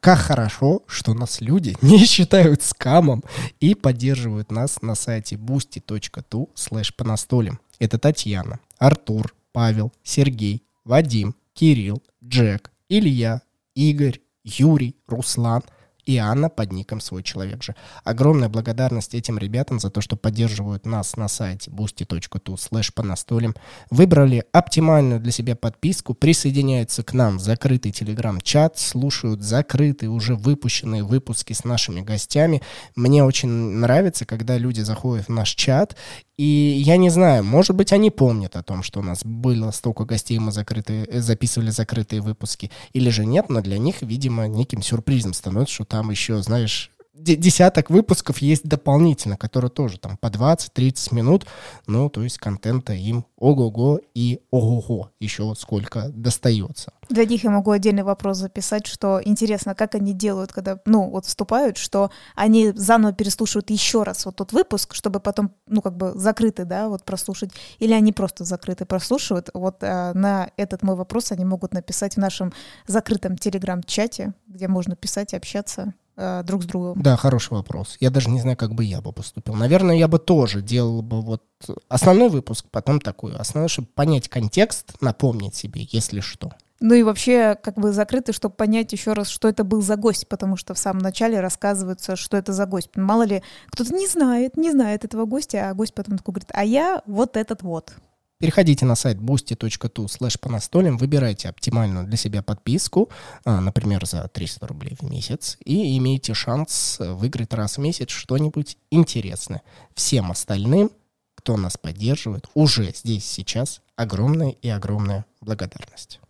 Как хорошо, что нас люди (laughs) не считают скамом и поддерживают нас на сайте boosty.tu slash по настолям. Это Татьяна, Артур, Павел, Сергей, Вадим, Кирилл, Джек, Илья, Игорь, Юрий, Руслан и Анна под ником «Свой человек же». Огромная благодарность этим ребятам за то, что поддерживают нас на сайте boosty.tu slash по настолям. Выбрали оптимальную для себя подписку, присоединяются к нам в закрытый телеграм-чат, слушают закрытые уже выпущенные выпуски с нашими гостями. Мне очень нравится, когда люди заходят в наш чат и я не знаю, может быть, они помнят о том, что у нас было столько гостей, мы закрытые, э, записывали закрытые выпуски, или же нет, но для них, видимо, неким сюрпризом становится, что там еще, знаешь, десяток выпусков есть дополнительно, которые тоже там по 20-30 минут, ну, то есть контента им ого-го и ого-го еще вот сколько достается. Для них я могу отдельный вопрос записать, что интересно, как они делают, когда, ну, вот вступают, что они заново переслушивают еще раз вот тот выпуск, чтобы потом, ну, как бы закрытый, да, вот прослушать, или они просто закрытый прослушивают. Вот э, на этот мой вопрос они могут написать в нашем закрытом телеграм-чате, где можно писать и общаться э, друг с другом. Да, хороший вопрос. Я даже не знаю, как бы я бы поступил. Наверное, я бы тоже делал бы вот основной выпуск, потом такой. Основное, чтобы понять контекст, напомнить себе, если что. Ну и вообще, как бы закрыты, чтобы понять еще раз, что это был за гость, потому что в самом начале рассказывается, что это за гость. Мало ли, кто-то не знает, не знает этого гостя, а гость потом такой говорит, а я вот этот вот. Переходите на сайт boosty.tu slash по настолям, выбирайте оптимальную для себя подписку, а, например, за 300 рублей в месяц, и имеете шанс выиграть раз в месяц что-нибудь интересное. Всем остальным, кто нас поддерживает, уже здесь сейчас огромная и огромная благодарность.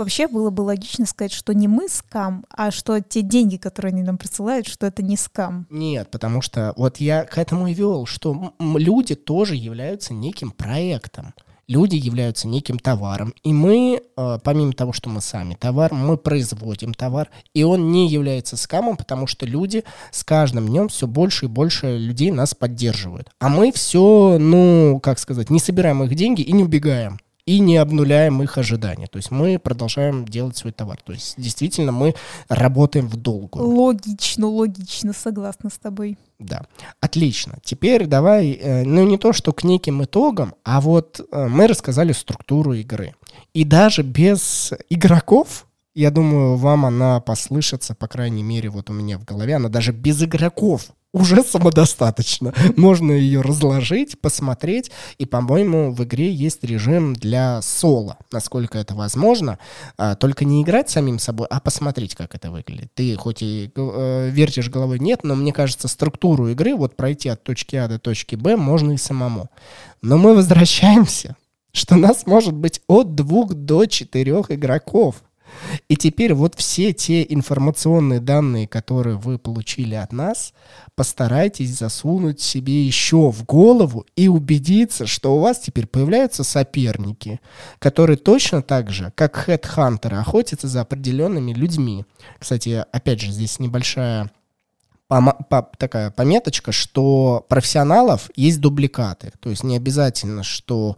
Вообще было бы логично сказать, что не мы скам, а что те деньги, которые они нам присылают, что это не скам. Нет, потому что вот я к этому и вел, что люди тоже являются неким проектом. Люди являются неким товаром. И мы, э, помимо того, что мы сами товар, мы производим товар. И он не является скамом, потому что люди с каждым днем все больше и больше людей нас поддерживают. А мы все, ну, как сказать, не собираем их деньги и не убегаем. И не обнуляем их ожидания. То есть мы продолжаем делать свой товар. То есть действительно мы работаем в долгую. Логично, логично, согласна с тобой. Да, отлично. Теперь давай, э, ну не то, что к неким итогам, а вот э, мы рассказали структуру игры. И даже без игроков, я думаю, вам она послышится, по крайней мере, вот у меня в голове, она даже без игроков уже самодостаточно. Можно ее разложить, посмотреть, и, по-моему, в игре есть режим для соло, насколько это возможно. А, только не играть самим собой, а посмотреть, как это выглядит. Ты хоть и э, вертишь головой, нет, но мне кажется, структуру игры, вот пройти от точки А до точки Б можно и самому. Но мы возвращаемся, что нас может быть от двух до четырех игроков. И теперь вот все те информационные данные, которые вы получили от нас, постарайтесь засунуть себе еще в голову и убедиться, что у вас теперь появляются соперники, которые точно так же, как хедхантеры, охотятся за определенными людьми. Кстати, опять же, здесь небольшая такая пометочка, что профессионалов есть дубликаты. То есть не обязательно, что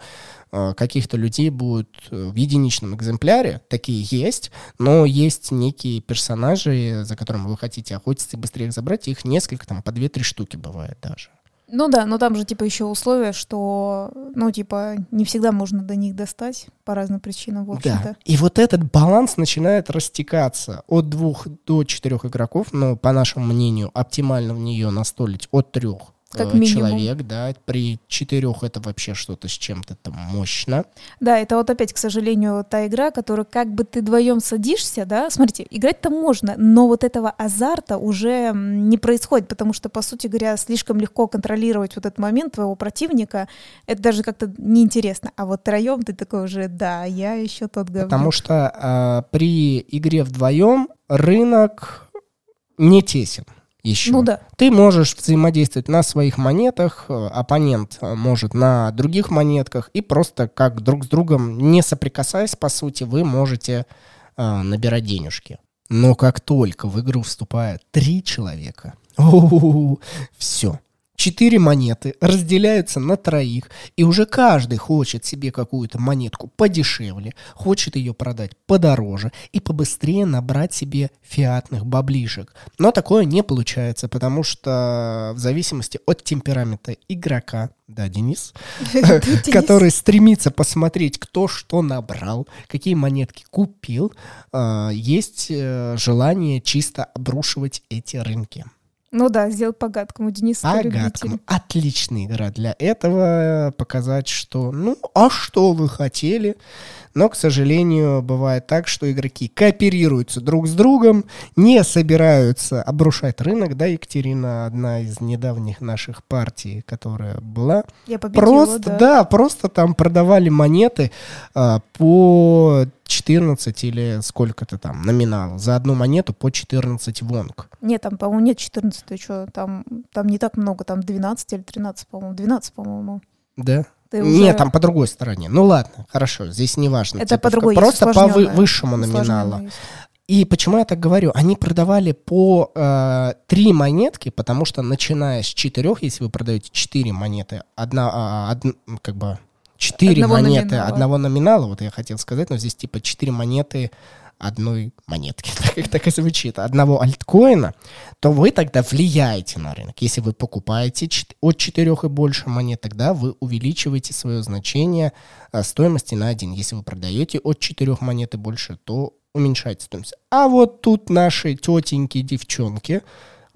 каких-то людей будет э, в единичном экземпляре, такие есть, но есть некие персонажи, за которыми вы хотите охотиться и быстрее их забрать, их несколько, там по 2-3 штуки бывает даже. Ну да, но там же типа еще условия, что, ну типа, не всегда можно до них достать по разным причинам, в общем-то. Да. И вот этот баланс начинает растекаться от двух до четырех игроков, но по нашему мнению оптимально в нее настолить от трех как э, человек, да, при четырех это вообще что-то с чем-то там мощно. Да, это вот опять, к сожалению, та игра, которую как бы ты вдвоем садишься, да, смотрите, играть-то можно, но вот этого азарта уже не происходит, потому что, по сути говоря, слишком легко контролировать вот этот момент твоего противника, это даже как-то неинтересно, а вот троем ты такой уже, да, я еще тот говнюк. Потому что э, при игре вдвоем рынок не тесен еще. Ну да. Ты можешь взаимодействовать на своих монетах, э, оппонент э, может на других монетках, и просто как друг с другом, не соприкасаясь, по сути, вы можете э, набирать денежки. Но как только в игру вступает три человека, (laughs) все, четыре монеты разделяются на троих, и уже каждый хочет себе какую-то монетку подешевле, хочет ее продать подороже и побыстрее набрать себе фиатных баблишек. Но такое не получается, потому что в зависимости от темперамента игрока, да, Денис, (laughs) который стремится посмотреть, кто что набрал, какие монетки купил, а, есть э, желание чисто обрушивать эти рынки. Ну да, сделать по гадкому. Денис по гадкому. Отличная игра для этого. Показать, что, ну, а что вы хотели? Но, к сожалению, бывает так, что игроки кооперируются друг с другом, не собираются обрушать рынок. Да, Екатерина, одна из недавних наших партий, которая была. Я победила, просто, да. да, просто там продавали монеты а, по 14 или сколько-то там номинал за одну монету по 14 вонг. Нет, там, по-моему, нет 14, ты что, там, там не так много, там 12 или 13, по-моему, 12, по-моему. Да? Ты уже... Нет, там по другой стороне. Ну ладно, хорошо, здесь не важно. Это типа, по другой Просто по вы, высшему номиналу. И почему я так говорю? Они продавали по э, три монетки, потому что начиная с четырех, если вы продаете четыре монеты, одна, а, од, как бы четыре монеты номинала. одного номинала, вот я хотел сказать, но здесь типа четыре монеты одной монетки, (laughs) так, так и звучит, одного альткоина, то вы тогда влияете на рынок. Если вы покупаете от четырех и больше монет, тогда вы увеличиваете свое значение а, стоимости на один. Если вы продаете от четырех монет и больше, то уменьшаете стоимость. А вот тут наши тетеньки, девчонки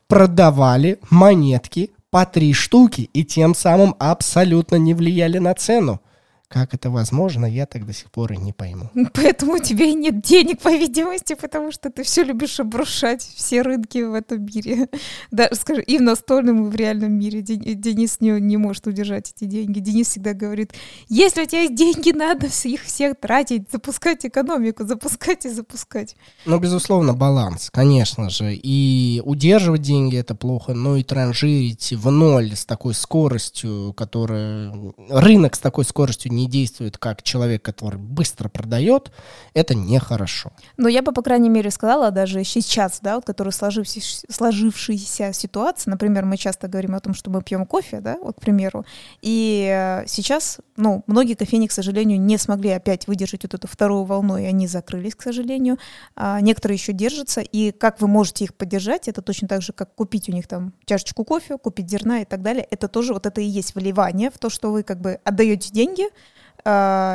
продавали монетки по три штуки и тем самым абсолютно не влияли на цену. Как это возможно, я так до сих пор и не пойму. (laughs) Поэтому у тебя и нет денег, по видимости, потому что ты все любишь обрушать все рынки в этом мире. (laughs) Да, скажи, и в настольном, и в реальном мире. Денис не, не может удержать эти деньги. Денис всегда говорит, если у тебя есть деньги, надо их всех тратить, запускать экономику, запускать и запускать. Ну, безусловно, баланс, конечно же. И удерживать деньги это плохо, но и транжирить в ноль с такой скоростью, которая... Рынок с такой скоростью не действует как человек, который быстро продает, это нехорошо. Но я бы, по крайней мере, сказала даже сейчас, да, вот, который сложившийся, сложившаяся ситуация, например, мы часто говорим о том, что мы пьем кофе, да, вот, к примеру, и э, сейчас, ну, многие кофейни, к сожалению, не смогли опять выдержать вот эту вторую волну, и они закрылись, к сожалению. А некоторые еще держатся, и как вы можете их поддержать, это точно так же, как купить у них там чашечку кофе, купить зерна и так далее, это тоже вот это и есть вливание в то, что вы как бы отдаете деньги,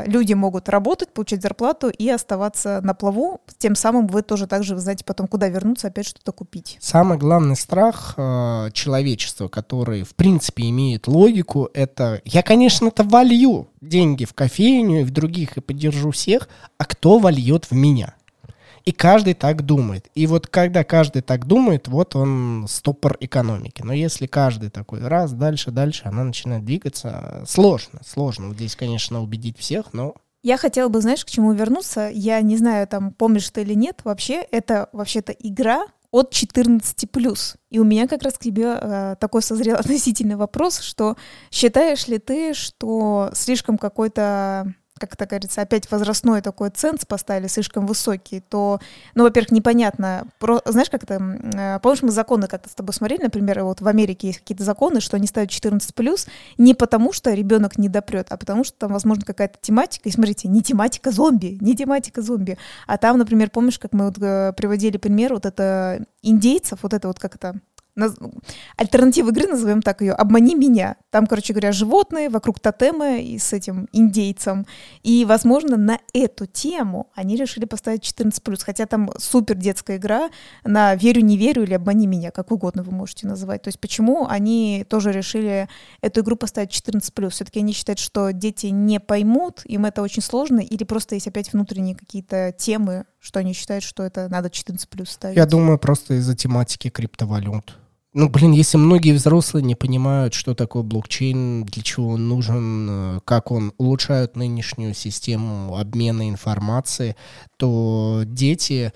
люди могут работать, получать зарплату и оставаться на плаву. Тем самым вы тоже также знаете потом, куда вернуться, опять что-то купить. Самый главный страх э, человечества, который, в принципе, имеет логику, это я, конечно-то волью деньги в кофейню и в других и поддержу всех, а кто вольет в меня? И каждый так думает. И вот когда каждый так думает, вот он стопор экономики. Но если каждый такой раз, дальше, дальше, она начинает двигаться, сложно, сложно. Вот здесь, конечно, убедить всех, но Я хотела бы, знаешь, к чему вернуться. Я не знаю, там, помнишь ты или нет. Вообще, это вообще-то игра от 14+. И у меня как раз к тебе э, такой созрел (laughs) относительный вопрос, что считаешь ли ты, что слишком какой-то как это говорится, опять возрастной такой ценз поставили слишком высокий, то, ну, во-первых, непонятно, про, знаешь, как это, э, помнишь, мы законы как-то с тобой смотрели, например, вот в Америке есть какие-то законы, что они ставят 14+, не потому что ребенок не допрет, а потому что там, возможно, какая-то тематика, и смотрите, не тематика зомби, не тематика зомби, а там, например, помнишь, как мы вот э, приводили пример, вот это индейцев, вот это вот как это, альтернатива игры, назовем так ее, «Обмани меня». Там, короче говоря, животные, вокруг тотема и с этим индейцем. И, возможно, на эту тему они решили поставить 14+. Хотя там супер детская игра на «Верю, не верю» или «Обмани меня», как угодно вы можете называть. То есть почему они тоже решили эту игру поставить 14+. Все-таки они считают, что дети не поймут, им это очень сложно, или просто есть опять внутренние какие-то темы, что они считают, что это надо 14 плюс ставить? Я думаю, просто из-за тематики криптовалют. Ну, блин, если многие взрослые не понимают, что такое блокчейн, для чего он нужен, э, как он улучшает нынешнюю систему обмена информацией, то дети...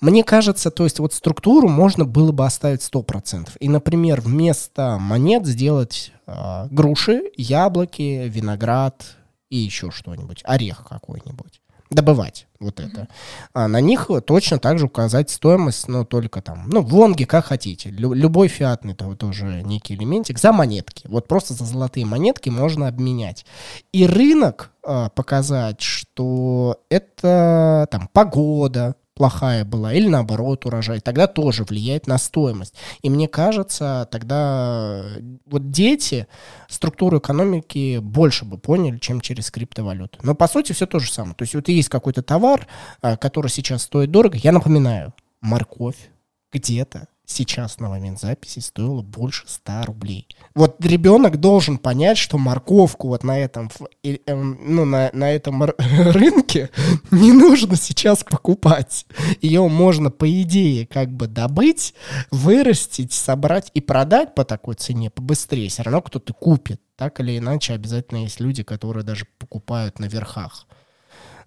Мне кажется, то есть вот структуру можно было бы оставить 100%. И, например, вместо монет сделать э, груши, яблоки, виноград и еще что-нибудь, орех какой-нибудь добывать вот mm-hmm. это. А на них точно так же указать стоимость, но только там, ну, в лонге как хотите. Лю- любой фиатный то, тоже некий элементик за монетки. Вот просто за золотые монетки можно обменять. И рынок а, показать, что это там погода, плохая была, или наоборот урожай, тогда тоже влияет на стоимость. И мне кажется, тогда вот дети структуру экономики больше бы поняли, чем через криптовалюту. Но по сути все то же самое. То есть вот есть какой-то товар, а, который сейчас стоит дорого. Я напоминаю, морковь где-то сейчас на момент записи стоила больше 100 рублей. Вот ребенок должен понять, что морковку вот на этом, эм, ну, на, на этом (laughs) рынке не нужно сейчас покупать. Ее можно, по идее, как бы добыть, вырастить, собрать и продать по такой цене побыстрее. Все равно кто-то купит. Так или иначе, обязательно есть люди, которые даже покупают на верхах.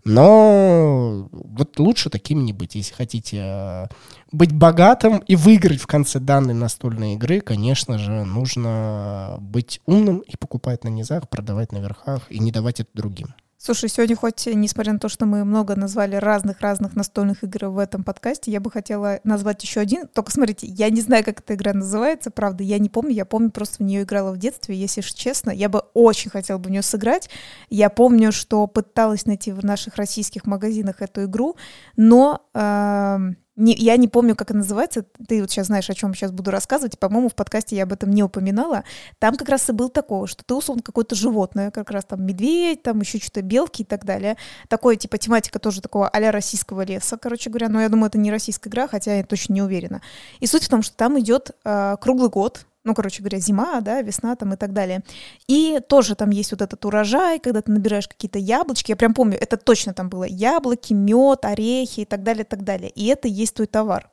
Но вот лучше таким не быть. Если хотите э, быть богатым и выиграть в конце данной настольной игры, конечно же, нужно быть умным и покупать на низах, продавать на верхах и не давать это другим. Слушай, сегодня хоть, несмотря на то, что мы много назвали разных-разных настольных игр в этом подкасте, я бы хотела назвать еще один. Только смотрите, я не знаю, как эта игра называется, правда, я не помню, я помню, просто в нее играла в детстве, если честно. Я бы очень хотела бы в нее сыграть. Я помню, что пыталась найти в наших российских магазинах эту игру, но... Э не, я не помню, как это называется. Ты вот сейчас знаешь, о чем сейчас буду рассказывать. По-моему, в подкасте я об этом не упоминала. Там как раз и был такого, что ты условно какое-то животное, как раз там медведь, там еще что-то белки и так далее. Такое, типа, тематика тоже такого а российского леса, короче говоря. Но я думаю, это не российская игра, хотя я точно не уверена. И суть в том, что там идет э, круглый год, ну, короче говоря, зима, да, весна там и так далее. И тоже там есть вот этот урожай, когда ты набираешь какие-то яблочки, я прям помню, это точно там было, яблоки, мед, орехи и так далее, и так далее. И это есть твой товар.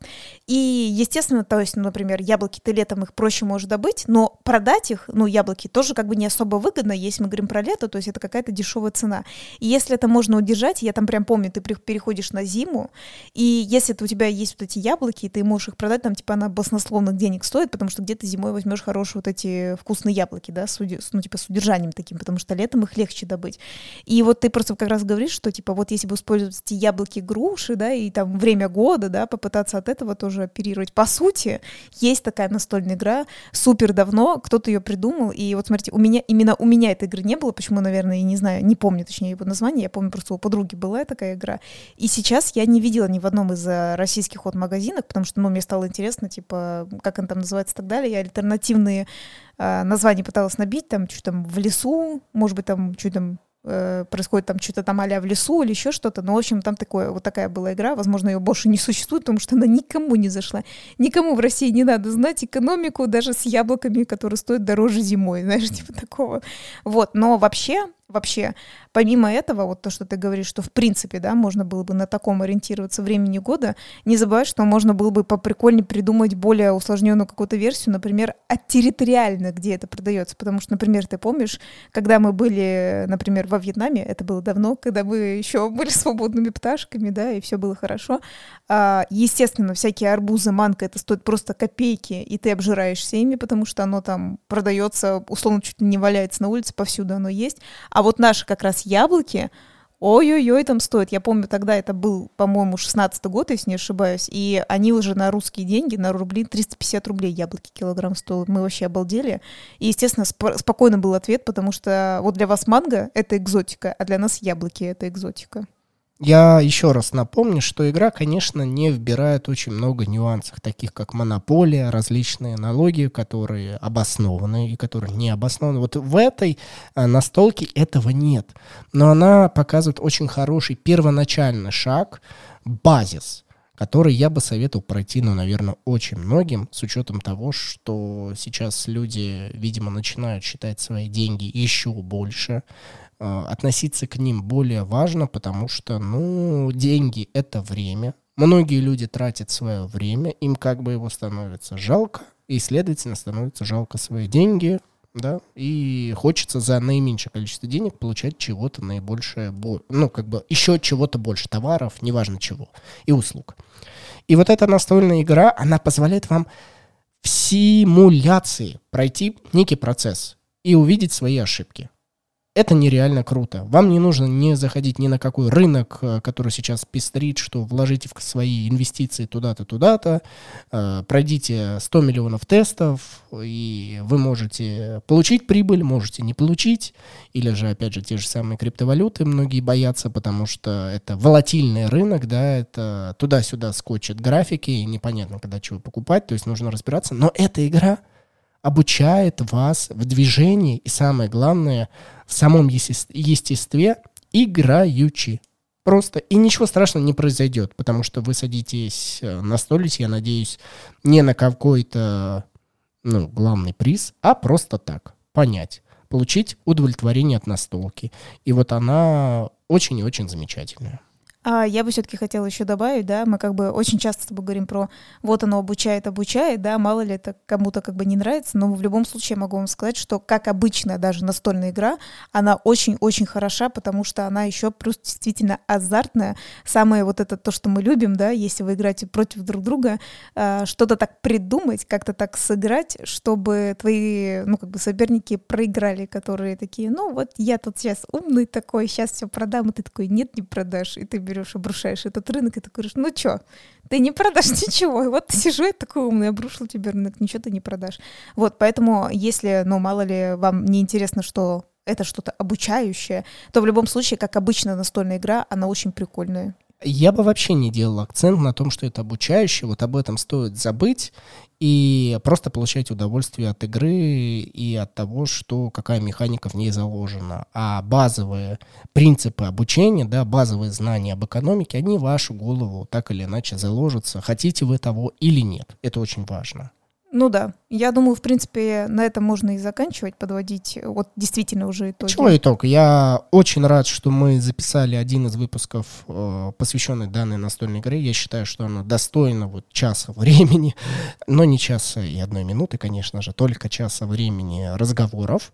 И, естественно, то есть, ну, например, яблоки ты летом их проще можешь добыть, но продать их, ну, яблоки тоже как бы не особо выгодно, если мы говорим про лето, то есть это какая-то дешевая цена. И если это можно удержать, я там прям помню, ты переходишь на зиму, и если у тебя есть вот эти яблоки, ты можешь их продать, там, типа, она баснословных денег стоит, потому что где-то зимой возьмешь хорошие вот эти вкусные яблоки, да, с, ну, типа, с удержанием таким, потому что летом их легче добыть. И вот ты просто как раз говоришь, что, типа, вот если бы использовать эти яблоки, груши, да, и там время года, да, попытаться от этого тоже оперировать. По сути, есть такая настольная игра, супер давно, кто-то ее придумал, и вот смотрите, у меня, именно у меня этой игры не было, почему, наверное, я не знаю, не помню, точнее, его название, я помню, просто у подруги была такая игра, и сейчас я не видела ни в одном из э, российских вот магазинах, потому что, ну, мне стало интересно, типа, как он там называется и так далее, я альтернативные э, названия пыталась набить, там, что там в лесу, может быть, там, что там э, происходит там что-то там а в лесу или еще что-то. Но, в общем, там такое, вот такая была игра. Возможно, ее больше не существует, потому что она никому не зашла. Никому в России не надо знать экономику даже с яблоками, которые стоят дороже зимой, знаешь, типа такого. Вот, но вообще вообще, помимо этого, вот то, что ты говоришь, что в принципе, да, можно было бы на таком ориентироваться времени года, не забывай, что можно было бы поприкольнее придумать более усложненную какую-то версию, например, от территориально, где это продается. Потому что, например, ты помнишь, когда мы были, например, во Вьетнаме, это было давно, когда мы еще были (laughs) свободными пташками, да, и все было хорошо. А, естественно, всякие арбузы, манка, это стоит просто копейки, и ты обжираешься ими, потому что оно там продается, условно, чуть ли не валяется на улице, повсюду оно есть. А вот наши как раз яблоки, ой-ой-ой, там стоит. Я помню, тогда это был, по-моему, 16 год, если не ошибаюсь, и они уже на русские деньги, на рубли, 350 рублей яблоки килограмм стоят. Мы вообще обалдели. И, естественно, сп- спокойно был ответ, потому что вот для вас манго — это экзотика, а для нас яблоки — это экзотика. Я еще раз напомню, что игра, конечно, не вбирает очень много нюансов, таких как монополия, различные налоги, которые обоснованы и которые не обоснованы. Вот в этой а, настолке этого нет. Но она показывает очень хороший первоначальный шаг, базис, который я бы советовал пройти, ну, наверное, очень многим, с учетом того, что сейчас люди, видимо, начинают считать свои деньги еще больше, относиться к ним более важно, потому что, ну, деньги — это время. Многие люди тратят свое время, им как бы его становится жалко, и, следовательно, становится жалко свои деньги, да, и хочется за наименьшее количество денег получать чего-то наибольшее, ну, как бы еще чего-то больше, товаров, неважно чего, и услуг. И вот эта настольная игра, она позволяет вам в симуляции пройти некий процесс и увидеть свои ошибки это нереально круто. Вам не нужно не заходить ни на какой рынок, э, который сейчас пестрит, что вложите в свои инвестиции туда-то, туда-то, э, пройдите 100 миллионов тестов, и вы можете получить прибыль, можете не получить, или же, опять же, те же самые криптовалюты многие боятся, потому что это волатильный рынок, да, это туда-сюда скочат графики, и непонятно, когда чего покупать, то есть нужно разбираться. Но эта игра обучает вас в движении, и самое главное — в самом естестве играючи. Просто. И ничего страшного не произойдет, потому что вы садитесь э, на столик, я надеюсь, не на какой-то ну, главный приз, а просто так, понять, получить удовлетворение от настолки. И вот она очень и очень замечательная. А я бы все-таки хотела еще добавить, да, мы как бы очень часто с тобой говорим про вот оно обучает, обучает, да, мало ли это кому-то как бы не нравится, но в любом случае могу вам сказать, что как обычная даже настольная игра, она очень-очень хороша, потому что она еще плюс действительно азартная. Самое вот это то, что мы любим, да, если вы играете против друг друга, э, что-то так придумать, как-то так сыграть, чтобы твои, ну, как бы соперники проиграли, которые такие, ну, вот я тут сейчас умный такой, сейчас все продам, и ты такой, нет, не продашь, и ты берешь, обрушаешь этот рынок, и ты говоришь, ну что, ты не продашь (laughs) ничего. И вот сижу, я такой умный, обрушил тебе рынок, ничего ты не продашь. Вот, поэтому если, ну, мало ли вам не интересно, что это что-то обучающее, то в любом случае, как обычно настольная игра, она очень прикольная. Я бы вообще не делал акцент на том, что это обучающее, вот об этом стоит забыть и просто получать удовольствие от игры и от того, что какая механика в ней заложена. А базовые принципы обучения, да, базовые знания об экономике, они в вашу голову так или иначе заложатся, хотите вы того или нет. Это очень важно. Ну да, я думаю, в принципе, на этом можно и заканчивать, подводить вот действительно уже итоги. Чего итог? Я очень рад, что мы записали один из выпусков, э, посвященный данной настольной игре. Я считаю, что оно достойно вот часа времени, (laughs) но не часа и одной минуты, конечно же, только часа времени разговоров.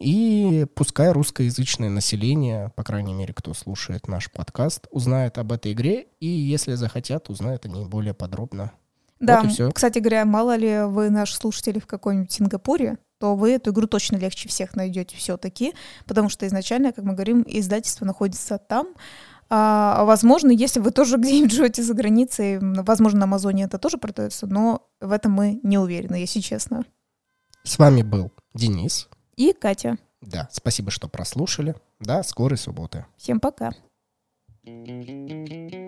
И пускай русскоязычное население, по крайней мере, кто слушает наш подкаст, узнает об этой игре, и если захотят, узнают о ней более подробно. Да, вот кстати говоря, мало ли вы наш слушатель в каком-нибудь Сингапуре, то вы эту игру точно легче всех найдете все-таки, потому что изначально, как мы говорим, издательство находится там. А, возможно, если вы тоже (laughs) где-нибудь живете за границей, возможно, на Амазоне это тоже продается, но в этом мы не уверены, если честно. С вами был Денис. И Катя. Да, спасибо, что прослушали. До скорой субботы. Всем пока. thank you